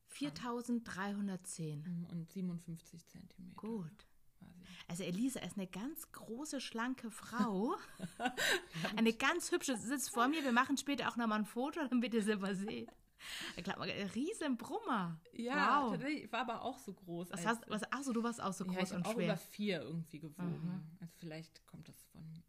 4310. mm, und 57 Zentimeter Gut. Sie. Also Elisa ist eine ganz große, schlanke Frau. eine ganz hübsche, sie sitzt vor mir. Wir machen später auch nochmal ein Foto, damit ihr sie mal seht. Ich glaube, ein riesen Brummer. Ja, wow. tatsächlich, ich war aber auch so groß. Was hast, was, ach so, du warst auch so ja, groß ich und auch über schwer. vier irgendwie gewogen. Also vielleicht kommt das von mir.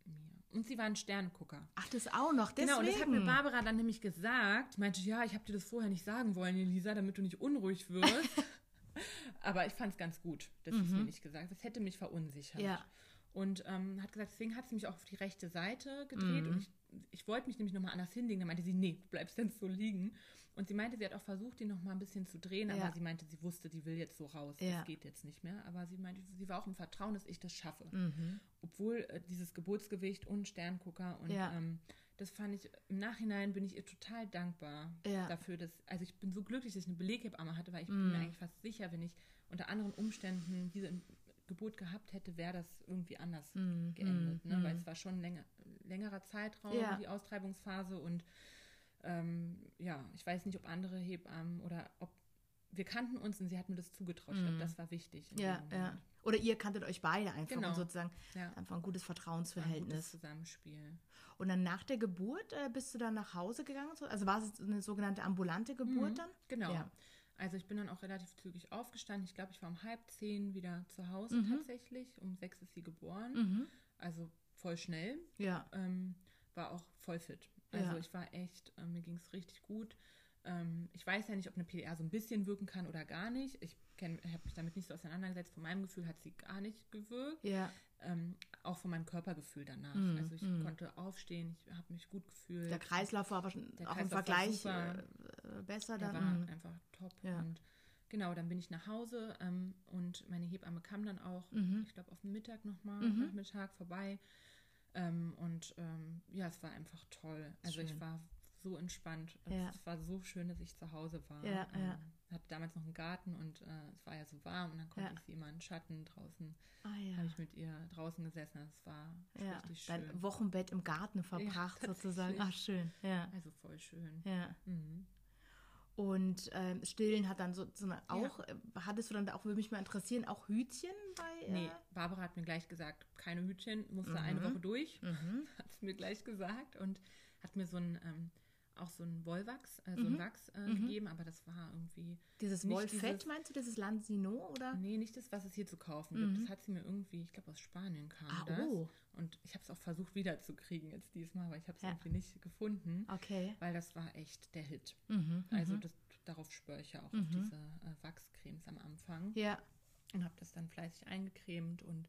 Und sie war ein Sterngucker. Ach, das auch noch. Deswegen. Genau, und das hat mir Barbara dann nämlich gesagt. Meinte, ja, ich habe dir das vorher nicht sagen wollen, Elisa, damit du nicht unruhig wirst. Aber ich fand es ganz gut, dass sie es mir nicht gesagt. Das hätte mich verunsichert. Mhm. Ja. Und ähm, hat gesagt, deswegen hat sie mich auch auf die rechte Seite gedreht. Mhm. Und ich, ich wollte mich nämlich nochmal anders hinlegen. Dann meinte sie, nee, du bleibst jetzt so liegen. Und sie meinte, sie hat auch versucht, ihn nochmal ein bisschen zu drehen. Ja. Aber sie meinte, sie wusste, die will jetzt so raus. Ja. Das geht jetzt nicht mehr. Aber sie meinte, sie war auch im Vertrauen, dass ich das schaffe. Mhm. Obwohl äh, dieses Geburtsgewicht und Sterngucker und Ja. ähm, das fand ich, im Nachhinein bin ich ihr total dankbar Ja. dafür, dass, also ich bin so glücklich, dass ich eine Beleghebamme hatte, weil ich bin Mhm. mir eigentlich fast sicher, wenn ich unter anderen Umständen diese Geburt gehabt hätte, wäre das irgendwie anders Mhm. geendet, ne? Mhm. weil es war schon ein länger, längerer Zeitraum, Ja. die Austreibungsphase und ähm, ja, ich weiß nicht, ob andere Hebammen oder ob wir kannten uns und sie hat mir das zugetraut. Ich glaube, das war wichtig. Mhm. Ja, ja. Oder ihr kanntet euch beide einfach Genau. und sozusagen Ja. einfach ein gutes War ein gutes Vertrauensverhältnis. Zusammenspiel. Und dann nach der Geburt äh, bist du dann nach Hause gegangen? so? Also war es eine sogenannte ambulante Geburt dann? Genau. Ja. Also ich bin dann auch relativ zügig aufgestanden. Ich glaube, ich war um halb zehn wieder zu Hause tatsächlich. Um sechs ist sie geboren. Mhm. Also voll schnell. Ja. Ähm, war auch voll fit. Also Ja. ich war echt, äh, mir ging es richtig gut. Ähm, ich weiß ja nicht, ob eine PDA so ein bisschen wirken kann oder gar nicht. Ich habe mich damit nicht so auseinandergesetzt. Von meinem Gefühl hat sie gar nicht gewirkt. Ja. Ähm, auch von meinem Körpergefühl danach. Mhm, Also ich mhm. konnte aufstehen, ich habe mich gut gefühlt. Der Kreislauf war aber schon Der auch im Kreislauf Vergleich äh, besser Der dann. war Mhm. einfach top. Ja. Und genau, dann bin ich nach Hause ähm, und meine Hebamme kam dann auch, Mhm. ich glaube, auf den Mittag nochmal, Mhm. Nachmittag vorbei. Ähm, und ähm, ja, es war einfach toll. Also ich Schön. war so entspannt. Es Ja. war so schön, dass ich zu Hause war. Ja, ähm, ja. Hatte damals noch einen Garten und äh, es war ja so warm und dann konnte Ja. ich sie immer in den Schatten draußen, Ah ja. habe ich mit ihr draußen gesessen. Das war ja. richtig schön. Dein Wochenbett im Garten verbracht sozusagen. Ach schön. Ja. Also voll schön. Ja. Mhm. Und ähm, Stillen hat dann so, so auch, äh, hattest du dann da auch, würde mich mal interessieren, auch Hütchen bei? Äh, Nee, Barbara hat mir gleich gesagt, keine Hütchen, musste eine Woche durch. Mhm. Hat es mir gleich gesagt und hat mir so ein, ähm, auch so ein Wollwachs, äh, so ein Wachs äh, gegeben, aber das war irgendwie, Dieses Wollfett, dieses- meinst du, dieses Lansino oder? nee, nicht das, was es hier zu kaufen gibt. Das hat sie mir irgendwie, ich glaube aus Spanien kam Mhm. Ah, das. oh. Und ich habe es auch versucht wiederzukriegen jetzt diesmal, aber ich habe es Ja. irgendwie nicht gefunden, Okay. weil das war echt der Hit. Mhm. Also das, darauf schwöre ich ja auch, auf diese äh, Wachscremes am Anfang. Ja. und habe das dann fleißig eingecremt und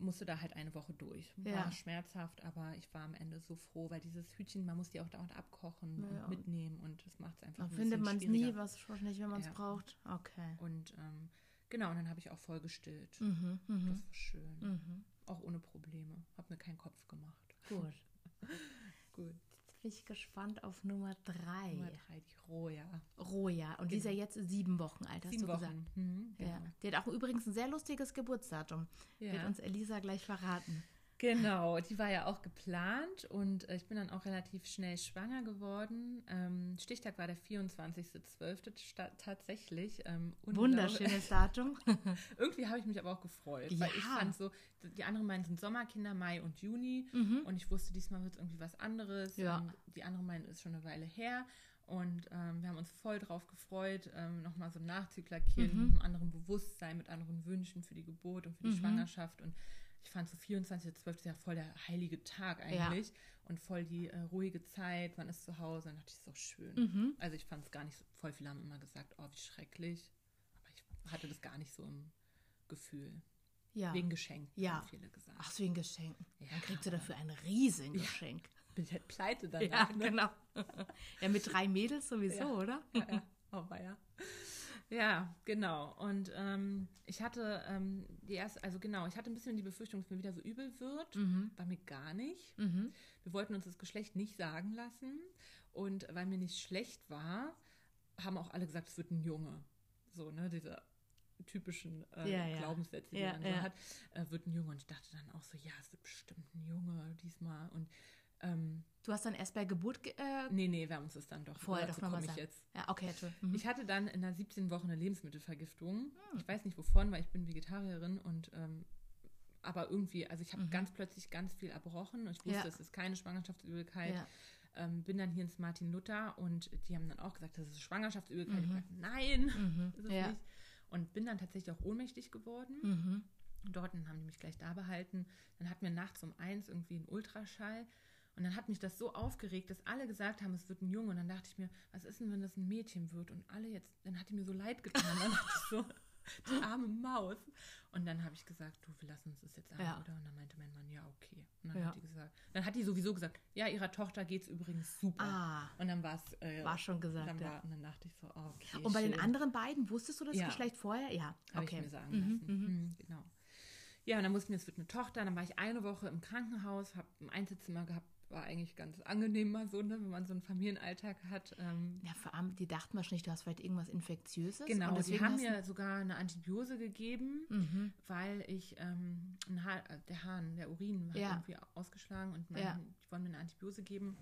musste da halt eine Woche durch. War Ja. schmerzhaft, aber ich war am Ende so froh, weil dieses Hütchen, man muss die auch dauernd abkochen Ja. und mitnehmen und das macht es einfach ein findet man es nie, was wahrscheinlich, wenn man es Ja. braucht. Okay. Und ähm, genau, und dann habe ich auch voll gestillt. Mhm, mhm, Das war schön. mhm. Auch ohne Probleme. Habe mir keinen Kopf gemacht. Gut. Gut. Bin ich gespannt auf Nummer drei. Nummer drei, die Roja. Roja. Und die ist ja jetzt sieben Wochen alt, hast Sieben du Wochen. gesagt. Mhm, Ja. genau. Die hat auch übrigens ein sehr lustiges Geburtsdatum. Ja. Wird uns Elisa gleich verraten. Genau, die war ja auch geplant und äh, ich bin dann auch relativ schnell schwanger geworden. Ähm, Stichtag war der 24.12. sta- tatsächlich. Ähm. Wunderschönes Datum. Irgendwie habe ich mich aber auch gefreut, weil ich Ja. fand so, die anderen meinen sind Sommerkinder, Mai und Juni und ich wusste, diesmal wird es irgendwie was anderes. Ja. Die andere meinen ist schon eine Weile her und ähm, wir haben uns voll drauf gefreut, ähm, nochmal so ein Nachzüglerkind mit einem anderen Bewusstsein, mit anderen Wünschen für die Geburt und für die Schwangerschaft und ich fand so 24.12. ist ja voll der heilige Tag eigentlich und voll die äh, ruhige Zeit, man ist zu Hause und dachte ich, ist doch schön. Mhm. Also ich fand es gar nicht so, voll viele haben immer gesagt, oh, wie schrecklich, aber ich hatte das gar nicht so im Gefühl. Ja. Wegen Geschenk, Ja. haben viele gesagt. Ach, so wegen Geschenken. Ja. Dann kriegst du dafür ein Riesengeschenk. bin ich halt pleite danach. Ja, ne? genau. Ja, mit drei Mädels sowieso, Ja. oder? Ja, ja. Oh, war ja. Ja, genau. Und ähm, ich hatte ähm, die erste, also genau, ich hatte ein bisschen die Befürchtung, dass mir wieder so übel wird. Mhm. War mir gar nicht. Mhm. Wir wollten uns das Geschlecht nicht sagen lassen. Und weil mir nicht schlecht war, haben auch alle gesagt, es wird ein Junge. So, ne, diese typischen äh, Ja, ja. Glaubenssätze, die Ja, man so hat, äh, wird ein Junge. Und ich dachte dann auch so, ja, es wird bestimmt ein Junge diesmal. Und ähm, Du hast dann erst bei Geburt ge äh, nee, nee, wir haben uns das dann doch vorher doch nochmal ich jetzt. Ja, okay, Entschuldigung. Mhm. Ich hatte dann in der 17 Woche eine Lebensmittelvergiftung. Hm. Ich weiß nicht wovon, weil ich bin Vegetarierin und ähm, aber irgendwie, also ich habe ganz plötzlich ganz viel erbrochen und ich wusste, Mhm. Ja. es ist keine Schwangerschaftsübelkeit. Ja. Ähm, bin dann hier ins Martin Luther und die haben dann auch gesagt, das ist Schwangerschaftsübelkeit. Ich hab gesagt, nein, das ist Mhm. Ja. nicht. Und bin dann tatsächlich auch ohnmächtig geworden. Mhm. Dort haben die mich gleich da behalten. Dann hatten wir nachts um eins irgendwie einen Ultraschall. Und dann hat mich das so aufgeregt, dass alle gesagt haben, es wird ein Junge. Und dann dachte ich mir, was ist denn, wenn das ein Mädchen wird? Und alle jetzt, dann hat die mir so leid getan. Dann dachte ich so, die arme Maus. Und dann habe ich gesagt, du, wir lassen uns das jetzt an, Ja. oder? Und dann meinte mein Mann, ja, okay. Und dann Ja. hat die gesagt, dann hat die sowieso gesagt, ja, ihrer Tochter geht's übrigens super. Ah, Und dann war es, äh, war schon gesagt, dann ja. war, und dann dachte ich so, oh, okay. Und bei den schön. anderen beiden wusstest du das Ja. Geschlecht vorher? Ja, Habe okay. ich mir sagen Mhm, lassen. Mhm, genau. Ja, und dann wussten wir, es wird eine Tochter. Dann war ich eine Woche im Krankenhaus, habe ein Einzelzimmer gehabt. War eigentlich ganz angenehm mal so, ne, wenn man so einen Familienalltag hat. Ähm, Ja, vor allem, die dachten wahrscheinlich, du hast vielleicht irgendwas Infektiöses. genau, und die deswegen haben mir sogar eine Antibiose gegeben, Mhm. weil ich, ähm, Haar, äh, der Hahn, der Urin hat Ja. irgendwie ausgeschlagen und meinten, Ja. die wollen mir eine Antibiose geben.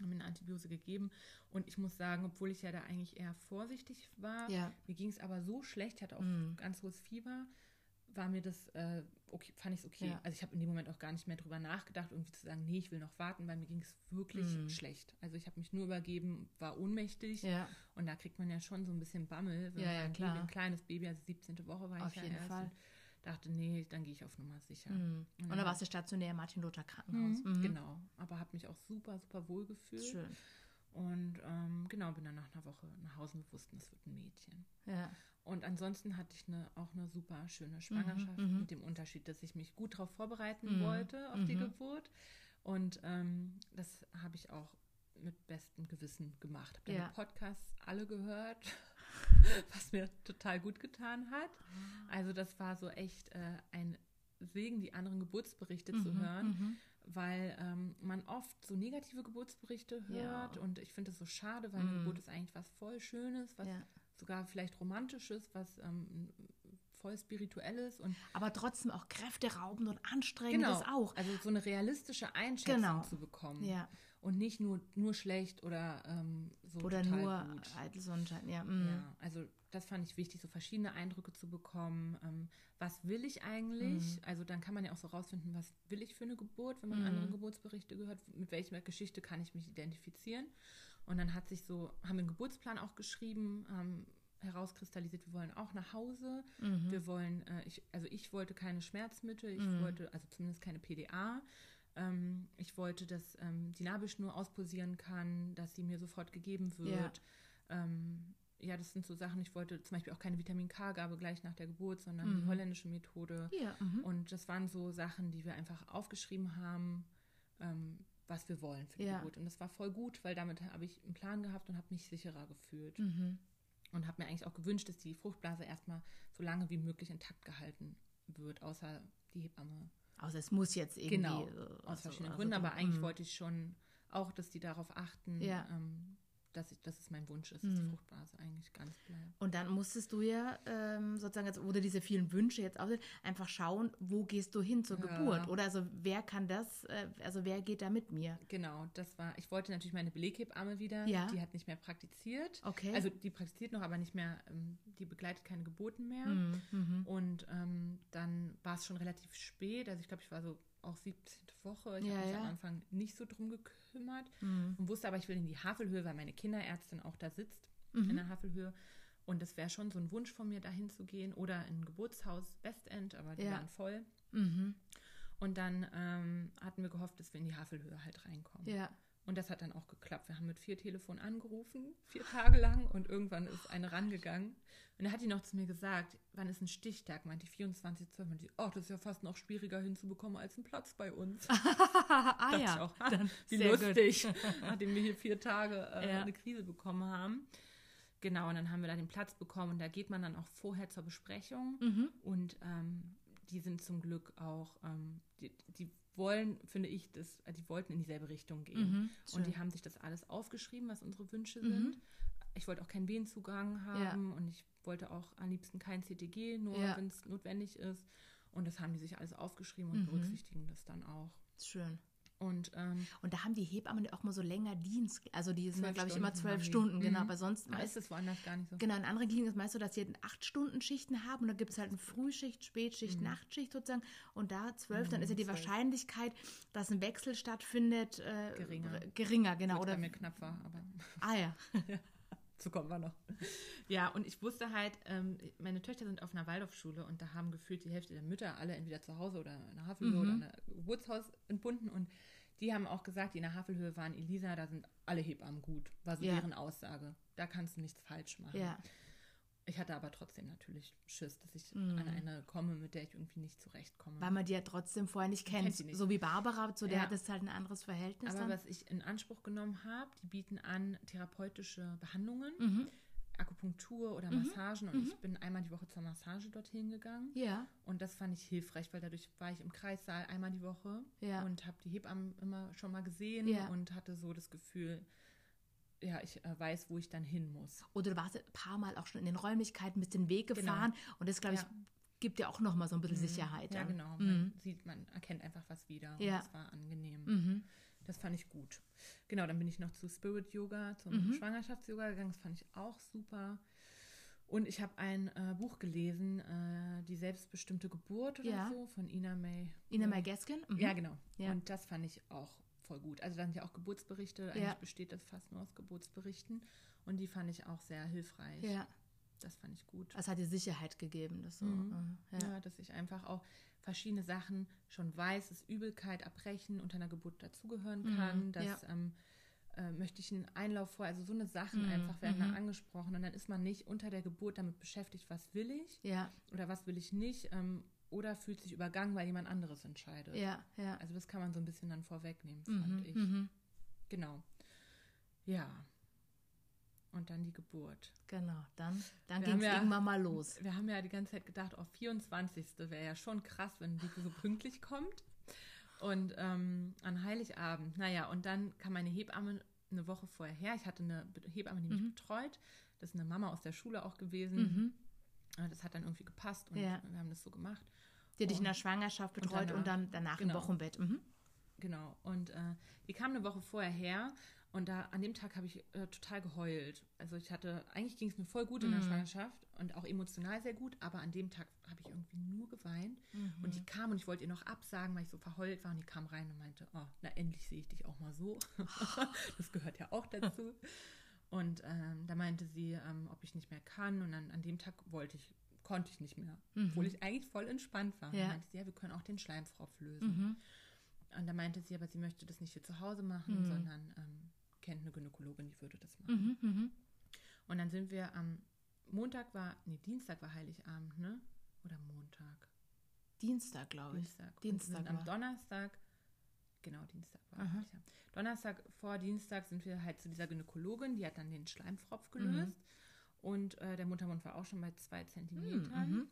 Haben mir eine Antibiose gegeben. Und ich muss sagen, obwohl ich ja da eigentlich eher vorsichtig war, Ja. mir ging es aber so schlecht, ich hatte auch Mhm. ganz hohes Fieber, war mir das, äh, okay, fand ich es okay. Ja. Also ich habe in dem Moment auch gar nicht mehr drüber nachgedacht, irgendwie zu sagen, nee, ich will noch warten, weil mir ging es wirklich Mhm. schlecht. Also ich habe mich nur übergeben, war ohnmächtig Ja, und da kriegt man ja schon so ein bisschen Bammel, wenn Ja, ja, man klar. Baby, ein kleines Baby, also 17. Woche war Auf ich ja jeden erst Fall. dachte, nee, dann gehe ich auf Nummer sicher. Mhm. Und da warst du stationär im Martin-Luther-Krankenhaus. Mhm, Genau, aber habe mich auch super, super wohl gefühlt. Schön. Und ähm, genau, bin dann nach einer Woche nach Hause und wussten, es wird ein Mädchen. Ja. Und ansonsten hatte ich eine, auch eine super schöne Schwangerschaft mhm. mit dem Unterschied, dass ich mich gut darauf vorbereiten Mhm, wollte auf die mhm. Geburt. Und ähm, das habe ich auch mit bestem Gewissen gemacht. Habe Ja. Podcasts alle gehört, was mir total gut getan hat. Ah. Also das war so echt äh, ein Segen, die anderen Geburtsberichte zu Mhm, hören mhm. Weil ähm, man oft so negative Geburtsberichte hört Ja. und ich finde das so schade, weil eine Mm. Geburt ist eigentlich was voll Schönes, was Ja. sogar vielleicht Romantisches, was ähm, voll Spirituelles und Aber trotzdem auch kräfteraubend und anstrengend ist auch. also so eine realistische Einschätzung Genau. zu bekommen Ja. Und nicht nur nur schlecht oder ähm, so Oder nur gut. eitel Sonnenschein. Ja. mhm. Ja, also das fand ich wichtig, so verschiedene Eindrücke zu bekommen. Ähm, was will ich eigentlich? Mhm. Also dann kann man ja auch so rausfinden, was will ich für eine Geburt, wenn man Mhm. andere Geburtsberichte gehört, mit welcher Geschichte kann ich mich identifizieren. Und dann hat sich so, haben wir einen Geburtsplan auch geschrieben, haben herauskristallisiert, wir wollen auch nach Hause. Mhm. Wir wollen, äh, ich, also ich wollte keine Schmerzmittel, ich Mhm. wollte, also zumindest keine PDA. Ähm, ich wollte, dass ähm, die Nabelschnur auspulsieren kann, dass sie mir sofort gegeben wird. Ähm, ja, das sind so Sachen. Ich wollte zum Beispiel auch keine Vitamin K-Gabe gleich nach der Geburt, sondern die Mhm. holländische Methode. Ja. Mhm. Und das waren so Sachen, die wir einfach aufgeschrieben haben, ähm, was wir wollen für die Ja. Geburt. Und das war voll gut, weil damit habe ich einen Plan gehabt und habe mich sicherer gefühlt. Mhm. Und habe mir eigentlich auch gewünscht, dass die Fruchtblase erstmal so lange wie möglich intakt gehalten wird, außer die Hebamme. Außer es muss jetzt irgendwie. Genau, äh, aus also- verschiedenen also Gründen, aber eigentlich mhm. wollte ich schon auch, dass die darauf achten, Ja. ähm, dass, ich, dass es mein Wunsch ist, dass die Mhm. Fruchtblase eigentlich ganz bleibt. Und dann musstest du ja ähm, sozusagen, jetzt, wo du diese vielen Wünsche jetzt auch einfach schauen, wo gehst du hin zur Ja. Geburt? Oder also wer kann das, äh, also wer geht da mit mir? Genau, das war, ich wollte natürlich meine Beleghebamme wieder, Ja. die hat nicht mehr praktiziert. Okay. Also die praktiziert noch, aber nicht mehr, ähm, die begleitet keine Geburten mehr. Mhm. Mhm. Und ähm, dann war es schon relativ spät, also ich glaube, ich war so auch 17. Woche. Ich Ja, habe mich ja. am Anfang nicht so drum gekümmert Mhm. und wusste aber, ich will in die Havelhöhe, weil meine Kinderärztin auch da sitzt Mhm. in der Havelhöhe. Und das wäre schon so ein Wunsch von mir, dahin zu gehen. Oder in ein Geburtshaus Westend, aber die Ja. waren voll. Mhm. Und dann ähm, hatten wir gehofft, dass wir in die Havelhöhe halt reinkommen. Ja. Und das hat dann auch geklappt. Wir haben mit vier Telefonen angerufen, vier Tage lang, und irgendwann ist eine rangegangen. Und da hat die noch zu mir gesagt, wann ist ein Stichtag? Meint die 24, 12. Und die, oh, das ist ja fast noch schwieriger hinzubekommen als ein Platz bei uns. ah ja. auch, ha, Dann wie lustig, nachdem wir hier vier Tage äh, Ja. eine Krise bekommen haben. Genau, und dann haben wir da den Platz bekommen und da geht man dann auch vorher zur Besprechung Mhm. und ähm, die sind zum Glück auch, ähm, die, die wollen, finde ich, das, äh, die wollten in dieselbe Richtung gehen. Mhm, und die haben sich das alles aufgeschrieben, was unsere Wünsche Mhm. sind. Ich wollte auch keinen Wehenzugang haben und ich wollte auch am liebsten kein CTG, nur Ja. wenn es notwendig ist. Und das haben die sich alles aufgeschrieben und Mhm. berücksichtigen das dann auch. Schön. Und ähm, Und da haben die Hebammen auch mal so länger Dienst. Also die sind, glaube ich, immer zwölf. Stunden, genau. Mhm. Aber sonst meist, ist es woanders gar nicht so. genau, in anderen Kliniken ist meist so, dass sie acht Stunden Schichten haben und da gibt es halt eine Frühschicht, Spätschicht, Nachtschicht sozusagen. Und da zwölf, dann ist ja die Mhm. Wahrscheinlichkeit, dass ein Wechsel stattfindet, äh, Geringer. Geringer, genau. Obwohl's Oder, bei mir knapp war, aber ah ja. so kommen wir noch. Ja, und ich wusste halt, ähm, meine Töchter sind auf einer Waldorfschule und da haben gefühlt die Hälfte der Mütter alle entweder zu Hause oder in der Havelhöhe Mhm. oder in der Geburtshaus entbunden und die haben auch gesagt, die in der Havelhöhe waren, Elisa, da sind alle Hebammen gut, war so Ja. deren Aussage. Da kannst du nichts falsch machen. Ja. Ich hatte aber trotzdem natürlich Schiss, dass ich Mhm. an eine komme, mit der ich irgendwie nicht zurechtkomme. Weil man die ja trotzdem vorher nicht kennt. kennt nicht. So wie Barbara, zu der Ja. hat es halt ein anderes Verhältnis aber dann. was ich in Anspruch genommen habe, die bieten an therapeutische Behandlungen, Mhm. Akupunktur oder Mhm. Massagen und ich bin einmal die Woche zur Massage dorthin gegangen. Ja, Und das fand ich hilfreich, weil dadurch war ich im Kreissaal einmal die Woche Ja. und habe die Hebammen immer schon mal gesehen Ja. und hatte so das Gefühl, ja, ich äh, weiß, wo ich dann hin muss. Oder du warst ein paar Mal auch schon in den Räumlichkeiten, bist den Weg Genau. gefahren und das, glaube ich, Ja. gibt ja auch noch mal so ein bisschen Sicherheit. Ja, genau. Mhm. Man sieht, man erkennt einfach was wieder. Ja. Und das war angenehm. Mhm. Das fand ich gut. Genau, dann bin ich noch zu Spirit Yoga, zum Mhm. Schwangerschafts-Yoga gegangen. Das fand ich auch super. Und ich habe ein äh, Buch gelesen, äh, Die selbstbestimmte Geburt oder Ja. so, von Ina May. Ina May Gaskin? Mhm. Ja, genau. Ja. Und das fand ich auch voll gut. Also dann ja auch Geburtsberichte. Eigentlich Ja. besteht das fast nur aus Geburtsberichten. Und die fand ich auch sehr hilfreich. Ja, Das fand ich gut. es hat dir Sicherheit gegeben. Das so, Mhm. äh, Ja. ja. dass ich einfach auch verschiedene Sachen schon weiß, dass Übelkeit, Erbrechen unter einer Geburt dazugehören Mhm, kann, dass ja. ähm, äh, möchte ich einen Einlauf vor, also so eine Sachen Mhm, einfach werden mhm. da angesprochen und dann ist man nicht unter der Geburt damit beschäftigt, was will ich ja, oder was will ich nicht ähm, oder fühlt sich übergangen, weil jemand anderes entscheidet. ja, ja. Also das kann man so ein bisschen dann vorwegnehmen, fand Mhm, ich. mhm. Genau. Ja. Und dann die Geburt. Genau, dann, dann ging es ja- irgendwann mal los. Wir haben ja die ganze Zeit gedacht, auf 24. wäre ja schon krass, wenn die so pünktlich kommt. Und ähm, an Heiligabend, naja, und dann kam meine Hebamme eine Woche vorher her. Ich hatte eine Hebamme, die mich Mhm. betreut. Das ist eine Mama aus der Schule auch gewesen. Mhm. Äh, Das hat dann irgendwie gepasst und Ja. wir haben das so gemacht. Die hat dich in der Und- Schwangerschaft und betreut und, danach. dann danach im Genau. Wochenbett. Mhm. Genau. Und äh, die kam eine Woche vorher her und da an dem Tag habe ich äh, total geheult. Also ich hatte, eigentlich ging es mir voll gut in der Mhm. Schwangerschaft und auch emotional sehr gut, aber an dem Tag habe ich irgendwie nur geweint. Mhm. Und die kam und ich wollte ihr noch absagen, weil ich so verheult war. Und die kam rein und meinte, oh, na endlich sehe ich dich auch mal so. das gehört ja auch dazu. Und ähm, da meinte sie, ähm, ob ich nicht mehr kann. Und dann an dem Tag wollte ich, konnte ich nicht mehr. Mhm. Obwohl ich eigentlich voll entspannt war. Ja. meinte sie, ja, wir können auch den Schleimfropf lösen. Mhm. Und da meinte sie, aber sie möchte das nicht hier zu Hause machen, Mhm. sondern ähm, kennt eine Gynäkologin, die würde das machen. Mhm. Mhm. Und dann sind wir am Montag war, nee, Dienstag war Heiligabend, ne? Oder Montag? Dienstag, glaube ich. Dienstag. Dienstag am. Donnerstag, genau, Dienstag war Aha. Heiligabend. Donnerstag vor Dienstag sind wir halt zu dieser Gynäkologin, die hat dann den Schleimfropf Mhm. gelöst. Und äh, der Muttermund war auch schon bei zwei Zentimetern. Mhm.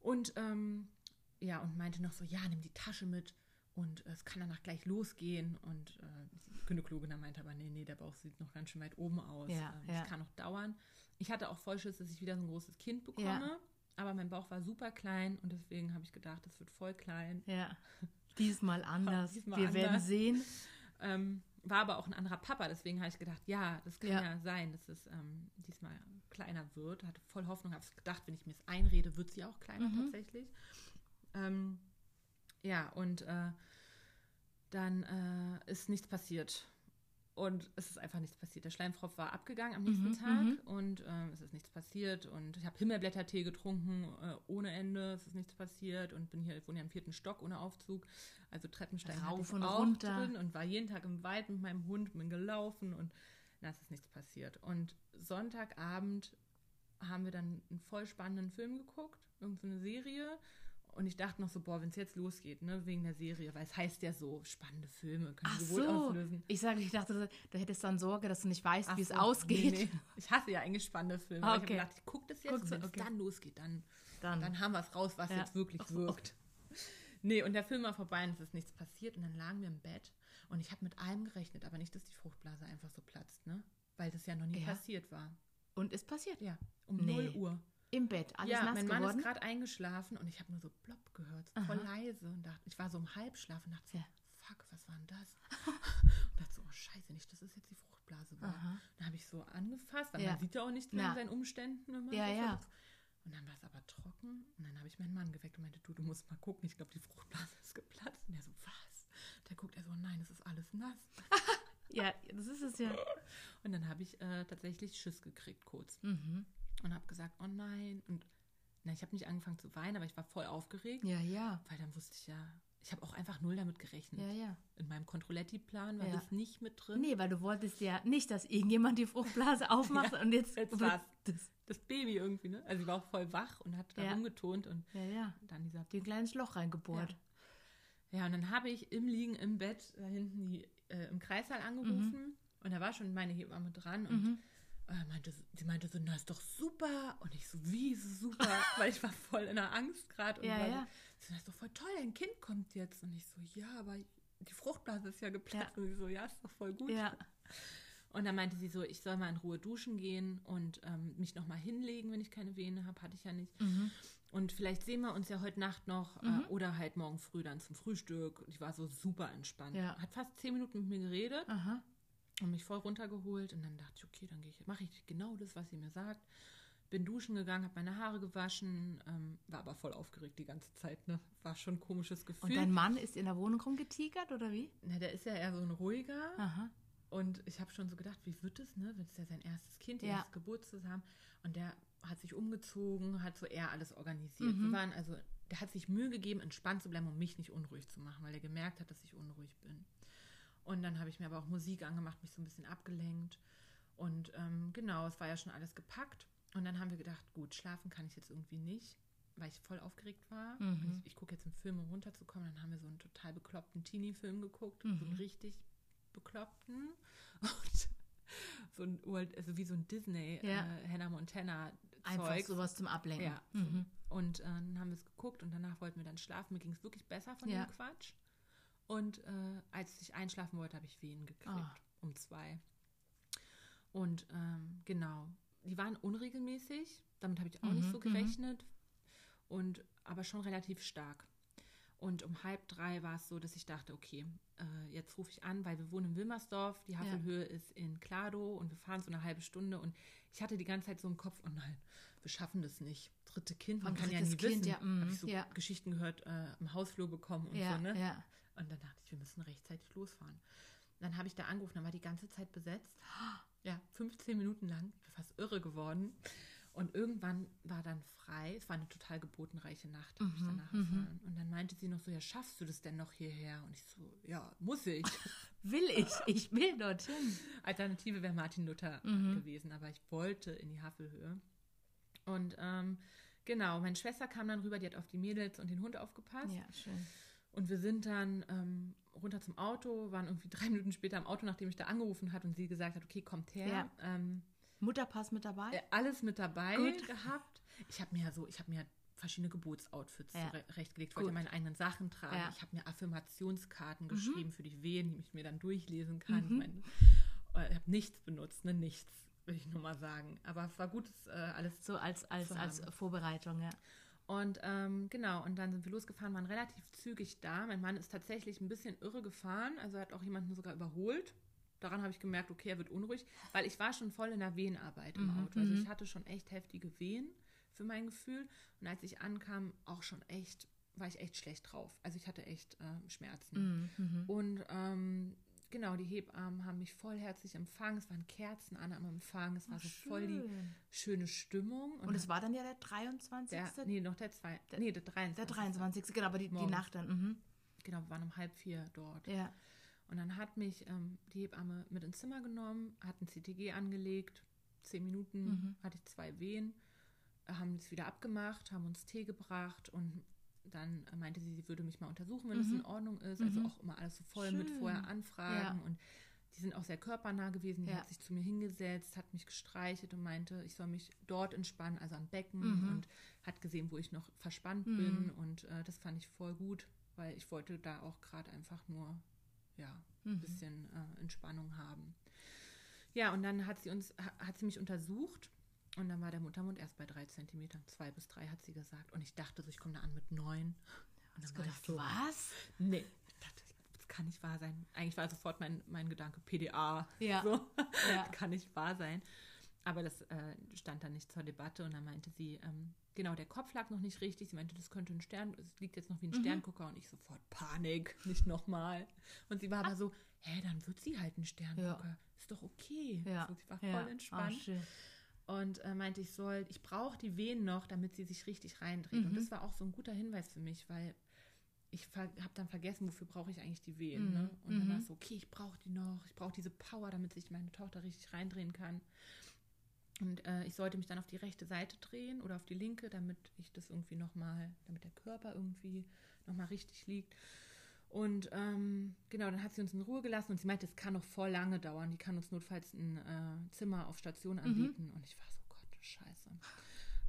Und ähm, ja, und meinte noch so, ja, nimm die Tasche mit und äh, es kann danach gleich losgehen. Und äh, die Gynäkologin dann meinte aber, nee, nee, der Bauch sieht noch ganz schön weit oben aus. Ja, ähm, ja. Das kann noch dauern. Ich hatte auch voll Schiss, dass ich wieder so ein großes Kind bekomme. Aber mein Bauch war super klein und deswegen habe ich gedacht, das wird voll klein. Ja. Diesmal anders. Diesmal Wir werden anders. sehen. Ähm, war aber auch ein anderer Papa, deswegen habe ich gedacht, ja, das kann Ja. ja, sein, dass es ähm, diesmal kleiner wird. Hatte voll Hoffnung, habe gedacht, wenn ich mir es einrede, wird sie auch kleiner Mhm. tatsächlich. Ähm, ja, und äh, dann äh, ist nichts passiert. Und es ist einfach nichts passiert. Der Schleimfropf war abgegangen am nächsten Mhm, Tag mhm. und äh, es ist nichts passiert. Und ich habe Himmelblättertee getrunken äh, ohne Ende. Es ist nichts passiert und bin hier, ich wohne ja im vierten Stock ohne Aufzug. Also Treppenstein Rauf und auch runter. drin und war jeden Tag im Wald mit meinem Hund, bin gelaufen und na, es ist nichts passiert. Und Sonntagabend haben wir dann einen voll spannenden Film geguckt, irgendeine Serie. Und ich dachte noch so, boah, wenn es jetzt losgeht, ne, wegen der Serie, weil es heißt ja so, spannende Filme können Ach so. auslösen. Ich sage, ich dachte, du hättest dann Sorge, dass du nicht weißt, Ach wie es so, ausgeht. nee, nee. Ich hasse ja eigentlich spannende Filme. Ah, aber Ich okay. habe gedacht, ich gucke das jetzt und wenn es okay. dann losgeht, dann, Dann. dann haben wir es raus, was Ja. jetzt wirklich Ach, wirkt. Nee, und der Film war vorbei und es ist nichts passiert. Und dann lagen wir im Bett und ich habe mit allem gerechnet, aber nicht, dass die Fruchtblase einfach so platzt, ne? Weil das ja noch nie Ja. passiert war. Und ist passiert. Ja, um Nee. 0 Uhr. Im Bett, alles ja, nass mein Mann geworden. ist gerade eingeschlafen und ich habe nur so plopp gehört, voll leise und dachte, ich war so im Halbschlaf und dachte so, Ja. fuck, was war denn das? und dachte so, oh scheiße, nicht, dass es jetzt die Fruchtblase war. Aha. Dann habe ich so angefasst, weil Ja. man sieht ja auch nichts mehr an seinen Umständen. Wenn man Ja, so ja. versucht. Und dann war es aber trocken und dann habe ich meinen Mann geweckt und meinte, du, du musst mal gucken, ich glaube, die Fruchtblase ist geplatzt. Und der so, was? Der guckt, er so, nein, es ist alles nass. ja, das ist es ja. Und dann habe ich äh, tatsächlich Schiss gekriegt kurz Mhm. Und habe gesagt, oh nein. Und na, ich habe nicht angefangen zu weinen, aber ich war voll aufgeregt, Ja, ja. weil dann wusste ich ja, ich habe auch einfach null damit gerechnet. Ja, ja. In meinem Controletti-Plan war Ja. das nicht mit drin. Nee, weil du wolltest ja nicht, dass irgendjemand die Fruchtblase aufmacht und jetzt, jetzt war's. das. Das Baby irgendwie, ne? Also sie war auch voll wach und hat da Ja. rumgetont und Ja, ja. dann dieser Den kleines Loch reingebohrt. Ja, und dann habe ich im Liegen im Bett da hinten die, äh, im Kreissaal angerufen Mhm. und da war schon meine Hebamme dran und äh, meinte, so- sie meinte so, na ist doch super. Und ich so, wie super? Weil ich war voll in der Angst gerade. und Ja, ja. So, das ist doch voll toll, ein Kind kommt jetzt. Und ich so, ja, aber die Fruchtblase ist ja geplatzt. Und sie so, ja, ist doch voll gut. Ja. Und dann meinte sie so, ich soll mal in Ruhe duschen gehen und ähm, mich nochmal hinlegen, wenn ich keine Vene habe. Hatte ich ja nicht. Mhm. Und vielleicht sehen wir uns ja heute Nacht noch äh, oder halt morgen früh dann zum Frühstück. Die war so super entspannt. Ja. Hat fast zehn Minuten mit mir geredet Aha. Und mich voll runtergeholt. Und dann dachte ich, okay, dann gehe ich, mache ich genau das, was sie mir sagt. Bin duschen gegangen, habe meine Haare gewaschen, ähm, war aber voll aufgeregt die ganze Zeit. Ne? War schon ein komisches Gefühl. Und dein Mann ist in der Wohnung rumgetigert oder wie? Na, der ist ja eher so ein ruhiger. Aha. Und ich habe schon so gedacht, wie wird es, ne? Wird es ja sein erstes Kind, Ja. erste Geburt zusammen. Und der hat sich umgezogen, hat so eher alles organisiert. Mhm. Wir waren also, der hat sich Mühe gegeben, entspannt zu bleiben, um mich nicht unruhig zu machen, weil er gemerkt hat, dass ich unruhig bin. Und dann habe ich mir aber auch Musik angemacht, mich so ein bisschen abgelenkt. Und ähm, genau, es war ja schon alles gepackt. Und dann haben wir gedacht, gut, schlafen kann ich jetzt irgendwie nicht, weil ich voll aufgeregt war. Mhm. Ich, ich gucke jetzt einen Film, um runterzukommen. Dann haben wir so einen total bekloppten Teenie-Film geguckt, so Mhm. einen richtig bekloppten. Und so ein, Ur- also wie so ein Disney, Ja. äh, Hannah Montana Einfach Zeug. sowas zum Ablenken. Ja. Mhm. Und äh, dann haben wir es geguckt und danach wollten wir dann schlafen. Mir ging es wirklich besser von Ja. dem Quatsch. Und äh, als ich einschlafen wollte, habe ich Wehen gekriegt. Ah. Um zwei. Und ähm, genau, die waren unregelmäßig. Damit habe ich auch nicht Mhm, so mhm. gerechnet. Und aber schon relativ stark. Und um halb drei war es so, dass ich dachte, okay, äh, jetzt rufe ich an, weil wir wohnen in Wilmersdorf, die Havelhöhe ist in Klado und wir fahren so eine halbe Stunde und ich hatte die ganze Zeit so im Kopf, oh nein, wir schaffen das nicht. Dritte Kind, man kann ja nie Kind, wissen. ja, mm, Habe ich so ja. Geschichten gehört, äh, im Hausflur bekommen und Ja, so, ne? ja. Und dann dachte ich, wir müssen rechtzeitig losfahren. Dann habe ich da angerufen, dann war die ganze Zeit besetzt. Ja, 15 Minuten lang. Ich bin fast irre geworden. Und irgendwann war dann frei. Es war eine total geburtenreiche Nacht, habe ich Mhm, danach erfahren. Und dann meinte sie noch so, ja, schaffst du das denn noch hierher? Und ich so, ja, muss ich. Will ich, ich will dorthin. Alternative wäre Martin Luther Mhm. gewesen, aber ich wollte in die Havelhöhe. Und ähm, genau, meine Schwester kam dann rüber, die hat auf die Mädels und den Hund aufgepasst. Ja, schön. Und wir sind dann ähm, runter zum Auto, waren irgendwie drei Minuten später am Auto, nachdem ich da angerufen hat und sie gesagt hat, okay, kommt her. Ja. Ähm, Mutterpass mit dabei? äh, alles mit dabei Gut. gehabt. Ich habe mir ja so, ich habe mir verschiedene Geburtsoutfits Ja. zurechtgelegt, wollte Gut. meine eigenen Sachen tragen. Ja. Ich habe mir Affirmationskarten Mhm. geschrieben für die Wehen, die ich mir dann durchlesen kann. Mhm. Ich, meine, äh, habe nichts benutzt, ne, nichts, will ich nur mal sagen. Aber es war gut, das, äh, alles So als, als, als. Vorbereitung, ja. Und ähm, genau, und dann sind wir losgefahren, waren relativ zügig da. Mein Mann ist tatsächlich ein bisschen irre gefahren, also hat auch jemanden sogar überholt. Daran habe ich gemerkt, okay, er wird unruhig, weil ich war schon voll in der Wehenarbeit im Mhm, Auto. Also mhm. ich hatte schon echt heftige Wehen für mein Gefühl. Und als ich ankam, auch schon echt, war ich echt schlecht drauf. Also ich hatte echt ähm, Schmerzen. Mhm, mhm. Und ähm, genau, die Hebammen haben mich vollherzig empfangen. Es waren Kerzen an am Empfang. Es war so voll die Schön. schöne Stimmung. Und es war dann ja der 23. der, nee, noch der zwei, nee, der 23. der 23. Genau, aber die, die. Nacht dann. Mhm. Genau, wir waren um halb vier dort. Ja. Und dann hat mich ähm, die Hebamme mit ins Zimmer genommen, hat ein CTG angelegt. Zehn Minuten Mhm. hatte ich zwei Wehen, äh, haben es wieder abgemacht, haben uns Tee gebracht und dann meinte sie, sie würde mich mal untersuchen, wenn mhm. das in Ordnung ist. Also mhm. auch immer alles so voll Schön. mit vorher Anfragen ja. und die sind auch sehr körpernah gewesen. Die ja. hat sich zu mir hingesetzt, hat mich gestreichelt und meinte, ich soll mich dort entspannen, also am Becken mhm. und hat gesehen, wo ich noch verspannt mhm. bin und äh, das fand ich voll gut, weil ich wollte da auch gerade einfach nur ja ein mhm. bisschen äh, Entspannung haben. Ja, und dann hat sie uns, hat sie mich untersucht und dann war der Muttermund erst bei drei Zentimetern, zwei bis drei hat sie gesagt. Und ich dachte so, ich komme da an mit neun. Und dann gedacht, so, was? Nee, das, kann nicht wahr sein. Eigentlich war sofort mein, mein Gedanke, PDA. Ja. So. ja. kann nicht wahr sein. Aber das äh, stand dann nicht zur Debatte und dann meinte sie, ähm, genau, der Kopf lag noch nicht richtig. Sie meinte, das könnte ein Stern, es liegt jetzt noch wie ein mhm. Sterngucker und ich sofort Panik, nicht nochmal. Und sie war aber so, hä, dann wird sie halt ein Sterngucker. Ja. Ist doch okay. Ja. So, sie war voll ja. entspannt. Oh, und äh, meinte, ich soll, ich brauche die Wehen noch, damit sie sich richtig reindreht. Mhm. Und das war auch so ein guter Hinweis für mich, weil ich habe dann vergessen, wofür brauche ich eigentlich die Wehen. Mhm. Ne? Und dann war es mhm. so, okay, ich brauche die noch, ich brauche diese Power, damit sich meine Tochter richtig reindrehen kann. Und äh, ich sollte mich dann auf die rechte Seite drehen oder auf die linke, damit ich das irgendwie nochmal, damit der Körper irgendwie nochmal richtig liegt. Und ähm, genau, dann hat sie uns in Ruhe gelassen und sie meinte, es kann noch voll lange dauern. Die kann uns notfalls ein äh, Zimmer auf Station mhm. anbieten. Mhm. Und ich war so, Gott, scheiße.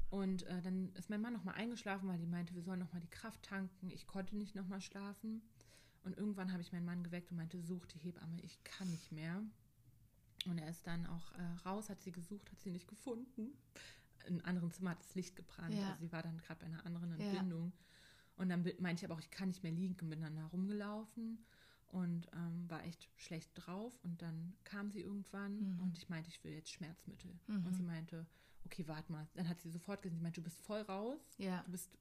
Und äh, dann ist mein Mann nochmal eingeschlafen, weil die meinte, wir sollen nochmal die Kraft tanken. Ich konnte nicht nochmal schlafen. Und irgendwann habe ich meinen Mann geweckt und meinte, such die Hebamme, ich kann nicht mehr. Und er ist dann auch äh, raus, hat sie gesucht, hat sie nicht gefunden. In einem anderen Zimmer hat das Licht gebrannt. Ja. Also sie war dann gerade bei einer anderen Entbindung. Ja. Und dann meinte ich aber auch, ich kann nicht mehr liegen und bin dann da rumgelaufen und ähm, war echt schlecht drauf. Und dann kam sie irgendwann mhm. und ich meinte, ich will jetzt Schmerzmittel. Mhm. Und sie meinte, okay, warte mal. Dann hat sie sofort gesagt, sie meinte, du bist voll raus, ja. du bist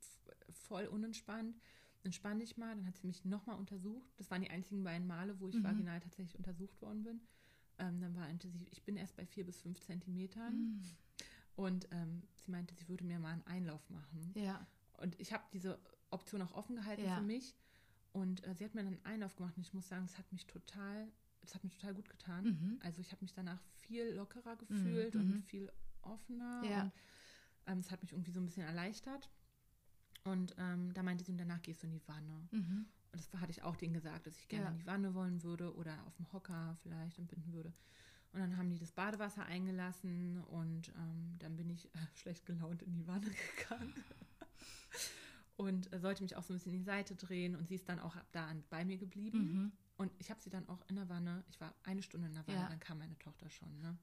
voll unentspannt. Entspann dich mal. Dann hat sie mich nochmal untersucht. Das waren die einzigen beiden Male, wo ich mhm. vaginal tatsächlich untersucht worden bin. Ähm, dann meinte sie, ich bin erst bei vier bis fünf Zentimetern. Mhm. Und ähm, sie meinte, sie würde mir mal einen Einlauf machen. Ja. Und ich habe diese Option auch offen gehalten ja. für mich. Und äh, sie hat mir dann einen Einlauf gemacht und ich muss sagen, es hat mich total, es hat mich total gut getan. Mhm. Also ich habe mich danach viel lockerer gefühlt mhm. und mhm. viel offener. Ja. Und ähm, es hat mich irgendwie so ein bisschen erleichtert. Und ähm, da meinte sie, und danach gehst du in die Wanne. Mhm. Und das hatte ich auch denen gesagt, dass ich gerne ja. in die Wanne wollen würde oder auf dem Hocker vielleicht entbinden würde. Und dann haben die das Badewasser eingelassen und ähm, dann bin ich äh, schlecht gelaunt in die Wanne gegangen und sollte mich auch so ein bisschen in die Seite drehen und sie ist dann auch da an, bei mir geblieben. Mhm. Und ich habe sie dann auch in der Wanne, ich war eine Stunde in der Wanne, ja. dann kam meine Tochter schon. Ne?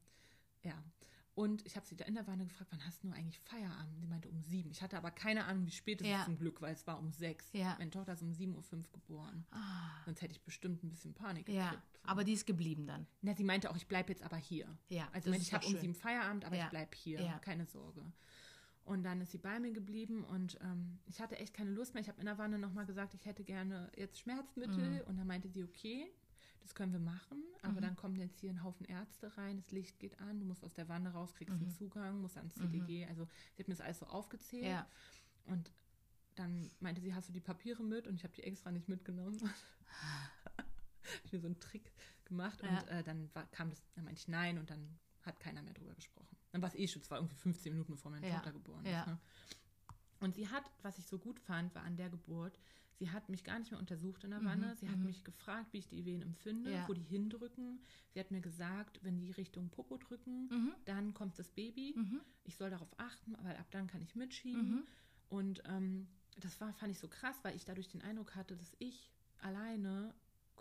Ja. Und ich habe sie da in der Wanne gefragt, wann hast du eigentlich Feierabend? Sie meinte um sieben. Ich hatte aber keine Ahnung, wie spät es ja. ist zum Glück, weil es war um sechs. Ja. Meine Tochter ist um sieben Uhr fünf geboren. Ah. Sonst hätte ich bestimmt ein bisschen Panik ja. gekriegt. Aber die ist geblieben dann. Na, sie meinte auch, ich bleibe jetzt aber hier. Ja, also ich habe um sieben Feierabend, aber ja. ich bleibe hier. Keine Sorge. Und dann ist sie bei mir geblieben und ähm, ich hatte echt keine Lust mehr. Ich habe in der Wanne nochmal gesagt, ich hätte gerne jetzt Schmerzmittel. Mhm. Und dann meinte sie, okay, das können wir machen, aber mhm. dann kommen jetzt hier ein Haufen Ärzte rein, das Licht geht an, du musst aus der Wanne raus, kriegst mhm. einen Zugang, musst ans CDG. Mhm. Also sie hat mir das alles so aufgezählt. Ja. Und dann meinte sie, hast du die Papiere mit? Und ich habe die extra nicht mitgenommen. ich mir so einen Trick gemacht ja. und äh, dann war, kam das, dann meinte ich nein und dann hat keiner mehr drüber gesprochen. Dann war es eh schon, es war irgendwie 15 Minuten bevor meine ja. Tochter geboren ja. ist. Ne? Und sie hat, was ich so gut fand, war an der Geburt, Sie hat mich gar nicht mehr untersucht in der Wanne. Mhm. Sie hat mhm. mich gefragt, wie ich die Wehen empfinde, ja. wo die hindrücken. Sie hat mir gesagt, wenn die Richtung Popo drücken, mhm. dann kommt das Baby. Mhm. Ich soll darauf achten, weil ab dann kann ich mitschieben. Mhm. Und ähm, das war, fand ich so krass, weil ich dadurch den Eindruck hatte, dass ich alleine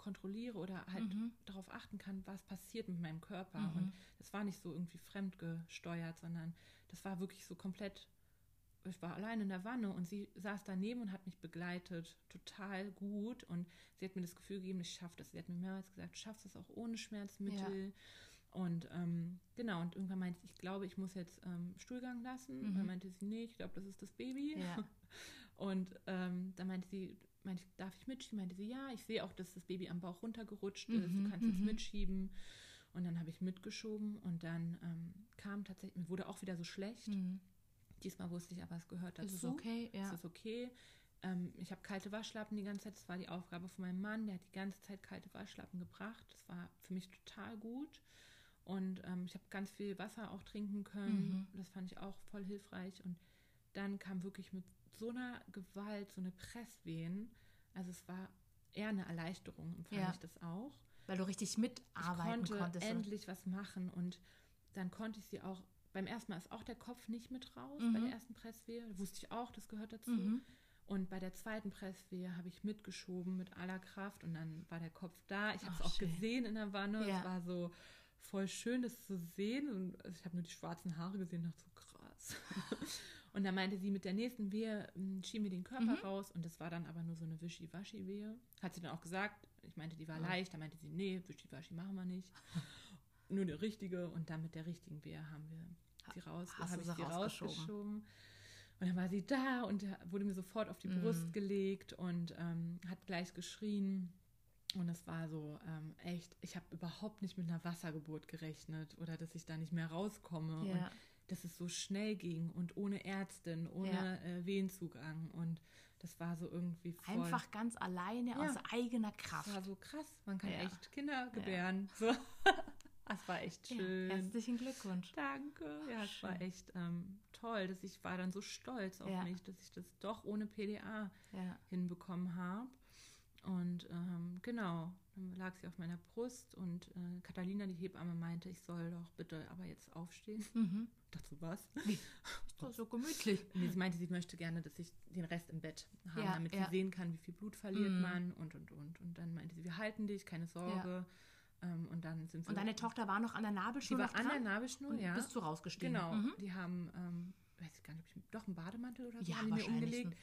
kontrolliere oder halt mhm. darauf achten kann, was passiert mit meinem Körper. Und das war nicht so irgendwie fremdgesteuert, sondern das war wirklich so komplett ich war allein in der Wanne und sie saß daneben und hat mich begleitet, total gut. Und sie hat mir das Gefühl gegeben, ich schaffe das. Sie hat mir mehrmals gesagt, du schaffst das auch ohne Schmerzmittel. Ja. Und ähm, genau, und irgendwann meinte ich, ich glaube, ich muss jetzt ähm, Stuhlgang lassen. Mhm. dann meinte sie, nee, ich glaube, das ist das Baby. Ja. Und ähm, dann meinte sie, meinte ich, darf ich mitschieben? Meinte sie, ja, ich sehe auch, dass das Baby am Bauch runtergerutscht ist. Mhm. Du kannst jetzt mhm. mitschieben. Und dann habe ich mitgeschoben und dann ähm, kam tatsächlich, mir wurde auch wieder so schlecht. Mhm. Diesmal wusste ich aber, es gehört dazu. Ist es okay? Ja. Es ist okay. Ähm, ich habe kalte Waschlappen die ganze Zeit. Das war die Aufgabe von meinem Mann. Der hat die ganze Zeit kalte Waschlappen gebracht. Das war für mich total gut. Und ähm, ich habe ganz viel Wasser auch trinken können. Mhm. Das fand ich auch voll hilfreich. Und dann kam wirklich mit so einer Gewalt, so eine Presswehen. Also es war eher eine Erleichterung, empfand Ja. ich das auch. Weil du richtig Ich mitarbeiten konnte konntest. endlich was machen und dann konnte ich sie auch, beim ersten Mal ist auch der Kopf nicht mit raus, Mhm. bei der ersten Presswehe. Wusste ich auch, das gehört dazu. Mhm. Und bei der zweiten Presswehe habe ich mitgeschoben mit aller Kraft und dann war der Kopf da. Ich habe es auch schön. gesehen in der Wanne. Ja. Es war so voll schön, das zu sehen. Und ich habe nur die schwarzen Haare gesehen und dachte so krass. und dann meinte sie, mit der nächsten Wehe m, schieben wir den Körper Mhm. raus. Und das war dann aber nur so eine Wischi-Waschi-Wehe. Hat sie dann auch gesagt. Ich meinte, die war Ja. leicht. Da meinte sie, nee, Wischi-Waschi machen wir nicht. nur eine richtige. Und dann mit der richtigen Wehe haben wir sie raus. Habe ich sie rausgeschoben? Und dann war sie da und wurde mir sofort auf die Mhm. Brust gelegt und ähm, hat gleich geschrien. Und es war so ähm, echt, ich habe überhaupt nicht mit einer Wassergeburt gerechnet oder dass ich da nicht mehr rauskomme. Und Ja. Dass es so schnell ging und ohne Ärztin, ohne Ja. äh, Wehenzugang. Und das war so irgendwie voll. Einfach ganz alleine Ja. aus eigener Das Kraft. war so krass. Man kann Ja. echt Kinder gebären. So. Das war echt schön. herzlichen Glückwunsch. Danke. Ja, es war echt ähm, toll, dass ich war dann so stolz auf mich, dass ich das doch ohne PDA hinbekommen habe. Und ähm, genau, dann lag sie auf meiner Brust und äh, Catalina, die Hebamme, meinte, ich soll doch bitte aber jetzt aufstehen. Mhm. Dachte so, was? Ist doch so gemütlich. Nee, sie meinte, sie möchte gerne, dass ich den Rest im Bett habe, Ja, damit ja. sie sehen kann, wie viel Blut verliert Mhm. man und, und, und. Und dann meinte sie, wir halten dich, keine Sorge. Ähm, und dann sind sie... Und deine Tochter war noch an der die Nabelschnur war noch an der? Nabelschnur, und ja. bist du rausgestiegen? Genau, Mhm. die haben, ähm, weiß ich gar nicht, ob ich, doch einen Bademantel oder so Ja, haben die mir umgelegt.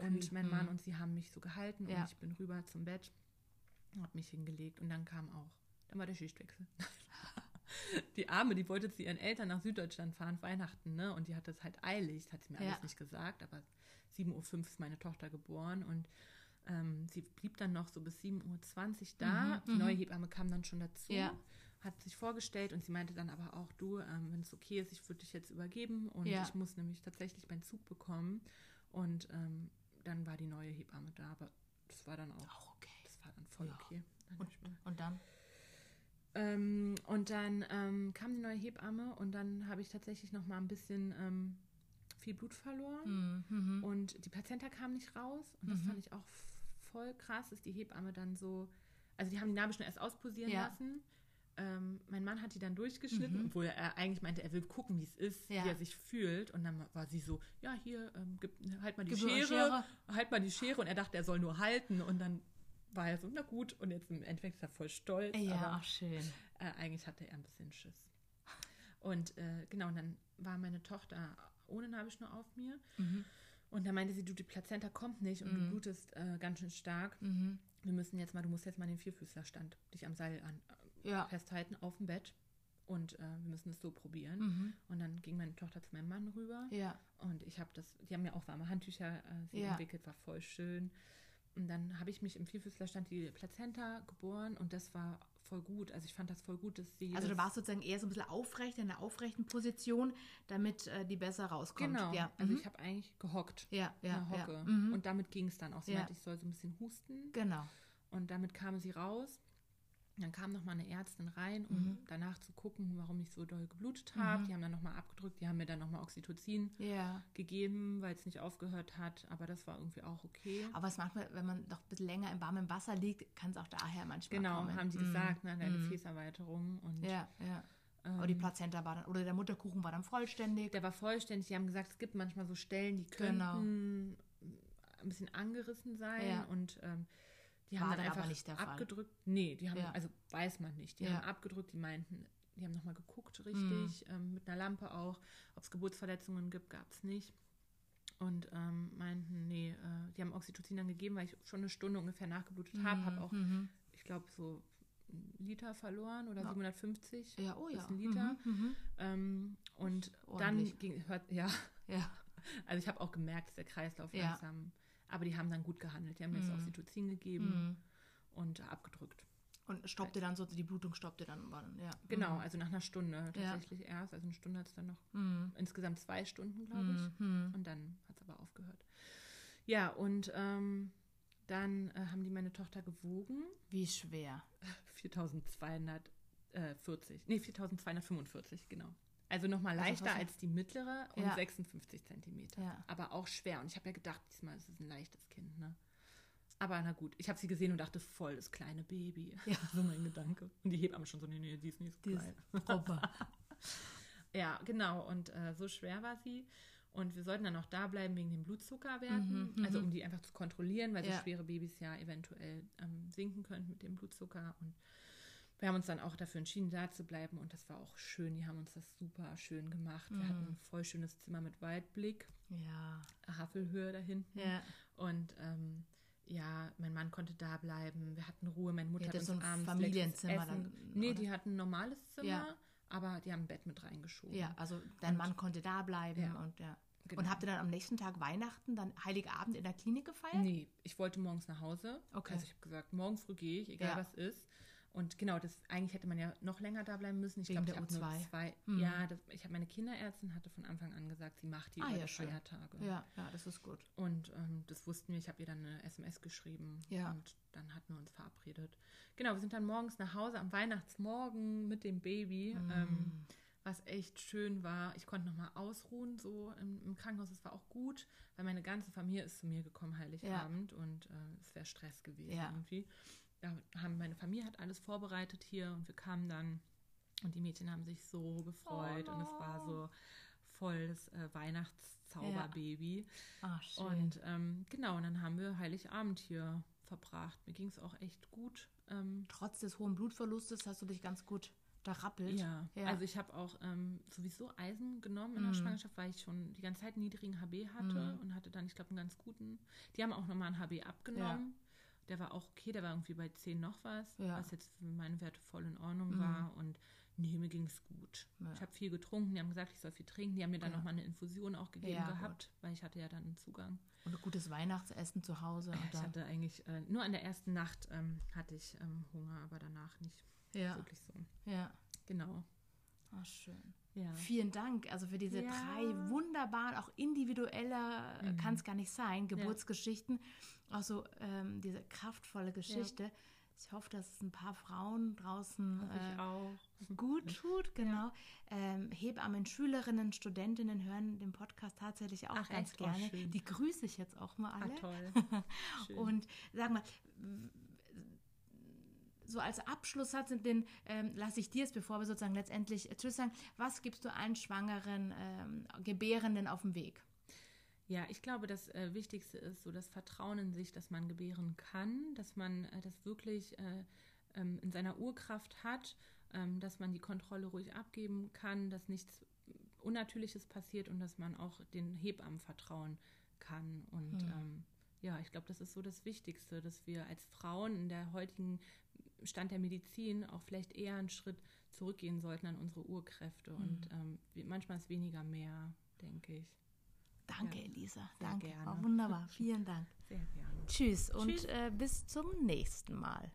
Ein. Und mein Mann Mhm. und sie haben mich so gehalten Ja. und ich bin rüber zum Bett, habe mich hingelegt und dann kam auch, dann war der Schichtwechsel. die Arme, die wollte zu ihren Eltern nach Süddeutschland fahren, Weihnachten, ne? Und die hatte es halt eilig, das hat sie mir Ja. alles nicht gesagt, aber 7.05 Uhr ist meine Tochter geboren und ähm, sie blieb dann noch so bis 7.20 Uhr da. Mhm, die mhm. neue Hebamme kam dann schon dazu, Ja. hat sich vorgestellt und sie meinte dann aber auch, du, ähm, wenn es okay ist, ich würde dich jetzt übergeben und Ja. ich muss nämlich tatsächlich meinen Zug bekommen. Und ähm, dann war die neue Hebamme da, aber das war dann auch, Auch okay. das war dann voll Ja. okay. Dann Und, und dann? Ähm, und dann ähm, kam die neue Hebamme und dann habe ich tatsächlich noch mal ein bisschen ähm, viel Blut verloren. Mhm. Mhm. Und die Plazenta kam nicht raus. Und das Mhm. fand ich auch voll krass, dass die Hebamme dann so. Also, die haben die Nabelschnur erst ausposieren Ja. lassen. Ähm, mein Mann hat die dann durchgeschnitten, Mhm. obwohl er eigentlich meinte, er will gucken, wie es ist, Ja. wie er sich fühlt. Und dann war sie so: Ja, hier, ähm, gib, halt mal die Schere, Schere. halt mal die Schere. Und er dachte, er soll nur halten. Und dann war er so: Na gut. Und jetzt im Endeffekt ist er voll stolz. Ja, aber ach schön. äh, eigentlich hatte er ein bisschen Schiss. Und äh, genau, und dann war meine Tochter ohne Nabelschnur auf mir. Mhm. Und da meinte sie, du, die Plazenta kommt nicht und du Mhm. blutest äh, ganz schön stark. Mhm. Wir müssen jetzt mal, du musst jetzt mal den Vierfüßlerstand dich am Seil an, äh, Ja. festhalten auf dem Bett. Und äh, wir müssen es so probieren. Mhm. Und dann ging meine Tochter zu meinem Mann rüber. Ja. Und ich habe das, die haben mir auch warme Handtücher äh, sie Ja. entwickelt, war voll schön. Und dann habe ich mich im Vierfüßlerstand die Plazenta geboren und das war voll gut. Also ich fand das voll gut, dass sie. Also du warst sozusagen eher so ein bisschen aufrecht, in der aufrechten Position, damit äh, die besser rauskommt. Genau. Ja. Also mhm. ich habe eigentlich gehockt. ja, in ja, der Hocke. ja. Mhm. Und damit ging es dann auch. Sie Ja. meinte, ich soll so ein bisschen husten. genau. Und damit kam sie raus. Dann kam noch mal eine Ärztin rein, um Mhm. danach zu gucken, warum ich so doll geblutet habe. Mhm. Die haben dann noch mal abgedrückt. Die haben mir dann noch mal Oxytocin Ja. gegeben, weil es nicht aufgehört hat. Aber das war irgendwie auch okay. Aber es manchmal, wenn man doch ein bisschen länger im warmen Wasser liegt, kann es auch daher manchmal Genau, kommen. haben die Mhm. gesagt, ne, deine Mhm. Gefäßerweiterung. Und, Ja, ja. ähm, Aber die Plazenta war dann, oder der Mutterkuchen war dann vollständig. der war vollständig. Die haben gesagt, es gibt manchmal so Stellen, die Genau. könnten ein bisschen angerissen sein. Ja. Und ähm, die haben dann einfach nicht der Fall. abgedrückt. Nee, die haben, Ja. also weiß man nicht. Die Ja. haben abgedrückt, die meinten, die haben nochmal geguckt, richtig, Mhm. ähm, mit einer Lampe auch. Ob es Geburtsverletzungen gibt, gab es nicht. Und ähm, meinten, nee, äh, die haben Oxytocin dann gegeben, weil ich schon eine Stunde ungefähr nachgeblutet habe. Habe auch, Mhm. ich glaube, so einen Liter verloren oder Ja. 750. Ja, oh ja. ist ein Liter. Mhm. Mhm. Ähm, und dann ging, hört, ja, Ja. also ich habe auch gemerkt, dass der Kreislauf Ja. langsam, aber die haben dann gut gehandelt. Die haben mir das Mhm. Oxytocin gegeben Mhm. und abgedrückt. Und stoppte dann so, die Blutung stoppte dann. Ja. Genau, Mhm. also nach einer Stunde Ja. tatsächlich erst. Also eine Stunde hat es dann noch, Mhm. insgesamt zwei Stunden, glaube ich. Mhm. Und dann hat es aber aufgehört. Ja, und ähm, dann äh, haben die meine Tochter gewogen. Wie schwer. 4240, nee, 4245, genau. Also nochmal Also leichter was- als die mittlere und Ja. 56 Zentimeter. Ja. Aber auch schwer. Und ich habe ja gedacht, diesmal ist es ein leichtes Kind, ne? Aber na gut, ich habe sie gesehen und dachte, voll das kleine Baby. Ja. so mein Gedanke. Und die Hebamme schon so, nee, nee, die ist nicht so Die klein. Ja, genau. Und äh, so schwer war sie. Und wir sollten dann auch da bleiben wegen den Blutzuckerwerten. Mhm, also mhm. um die einfach zu kontrollieren, weil Ja. so schwere Babys ja eventuell ähm, sinken können mit dem Blutzucker. Und wir haben uns dann auch dafür entschieden, da zu bleiben. Und das war auch schön. Die haben uns das super schön gemacht. Wir hatten Mhm. ein voll schönes Zimmer mit Weitblick, Ja. Havelhöhe da hinten. Ja. Und ähm, ja, mein Mann konnte da bleiben. Wir hatten Ruhe. Meine Mutter Ja, hat das uns ist so ein abends Familienzimmer dann, nee, oder? die hatten ein normales Zimmer, Ja. aber die haben ein Bett mit reingeschoben. Ja, also dein Mann konnte da bleiben Ja. und ja. Genau. Und habt ihr dann am nächsten Tag Weihnachten, dann Heiligabend in der Klinik gefeiert? Nee, ich wollte morgens nach Hause. Okay. Also ich habe gesagt, morgen früh gehe ich, egal Ja. was ist. Und genau, das eigentlich hätte man ja noch länger da bleiben müssen. Ich glaube, ich der habe nur U2. zwei. Hm. Ja, das, ich habe meine Kinderärztin hatte von Anfang an gesagt, sie macht die Ah, ja. Feiertage. Ja, ja, das ist gut. Und ähm, das wussten wir. Ich habe ihr dann eine SMS geschrieben. Ja. Und dann hatten wir uns verabredet. Genau, wir sind dann morgens nach Hause am Weihnachtsmorgen mit dem Baby. Mm. Ähm, was echt schön war. Ich konnte nochmal ausruhen, so im, im Krankenhaus. Es war auch gut, weil meine ganze Familie ist zu mir gekommen, Heiligabend. Und äh, es wäre Stress gewesen Ja. irgendwie. Haben, meine Familie hat alles vorbereitet hier und wir kamen dann und die Mädchen haben sich so gefreut und es war so voll das äh, Weihnachtszauberbaby. Ah, schön. Und ähm, genau, und dann haben wir Heiligabend hier verbracht. Mir ging es auch echt gut. Ähm, Trotz des hohen Blutverlustes hast du dich ganz gut da rappelt. ja. Ja. also ich habe auch ähm, sowieso Eisen genommen in der Mhm. Schwangerschaft, weil ich schon die ganze Zeit einen niedrigen HB hatte Mhm. und hatte dann, ich glaube, einen ganz guten. Die haben auch nochmal einen HB abgenommen. Der war auch okay, der war irgendwie bei 10 noch was, Ja. was jetzt für meine Werte voll in Ordnung Mhm. war. Und nee, mir ging es gut. Ja. Ich habe viel getrunken, die haben gesagt, ich soll viel trinken. Die haben mir dann Ja. nochmal eine Infusion auch gegeben Ja, gehabt, weil ich hatte ja dann einen Zugang. Und ein gutes Weihnachtsessen zu Hause. Ich hatte eigentlich, äh, nur an der ersten Nacht ähm, hatte ich ähm, Hunger, aber danach nicht ja, wirklich so. ja. Genau. Ah, schön. Ja. Vielen Dank also für diese Ja. drei wunderbaren, auch individueller äh, Mhm. kann es gar nicht sein, Geburtsgeschichten. Auch so ähm, diese kraftvolle Geschichte. Ich hoffe, dass es ein paar Frauen draußen äh, gut tut, genau. Ähm, Hebammen, Schülerinnen, Studentinnen hören den Podcast tatsächlich auch Ach, ganz echt? Oh, gerne. schön. Die grüße ich jetzt auch mal Ah, alle. toll. Schön. Und sag mal, so als Abschlusssatz, den ähm, lasse ich dir es, bevor wir sozusagen letztendlich äh, Tschüss sagen, was gibst du allen schwangeren ähm, Gebärenden auf dem Weg? Ja, ich glaube, das äh, Wichtigste ist so das Vertrauen in sich, dass man gebären kann, dass man äh, das wirklich äh, ähm, in seiner Urkraft hat, ähm, dass man die Kontrolle ruhig abgeben kann, dass nichts Unnatürliches passiert und dass man auch den Hebammen vertrauen kann. Und Hm. ähm, ja, ich glaube, das ist so das Wichtigste, dass wir als Frauen in der heutigen Stand der Medizin auch vielleicht eher einen Schritt zurückgehen sollten an unsere Urkräfte. Und ähm, manchmal ist weniger mehr, denke ich. Danke, Ja, Elisa. Danke. gerne. War wunderbar. Vielen Dank. Sehr gerne. Tschüss und Tschüss. Äh, bis zum nächsten Mal.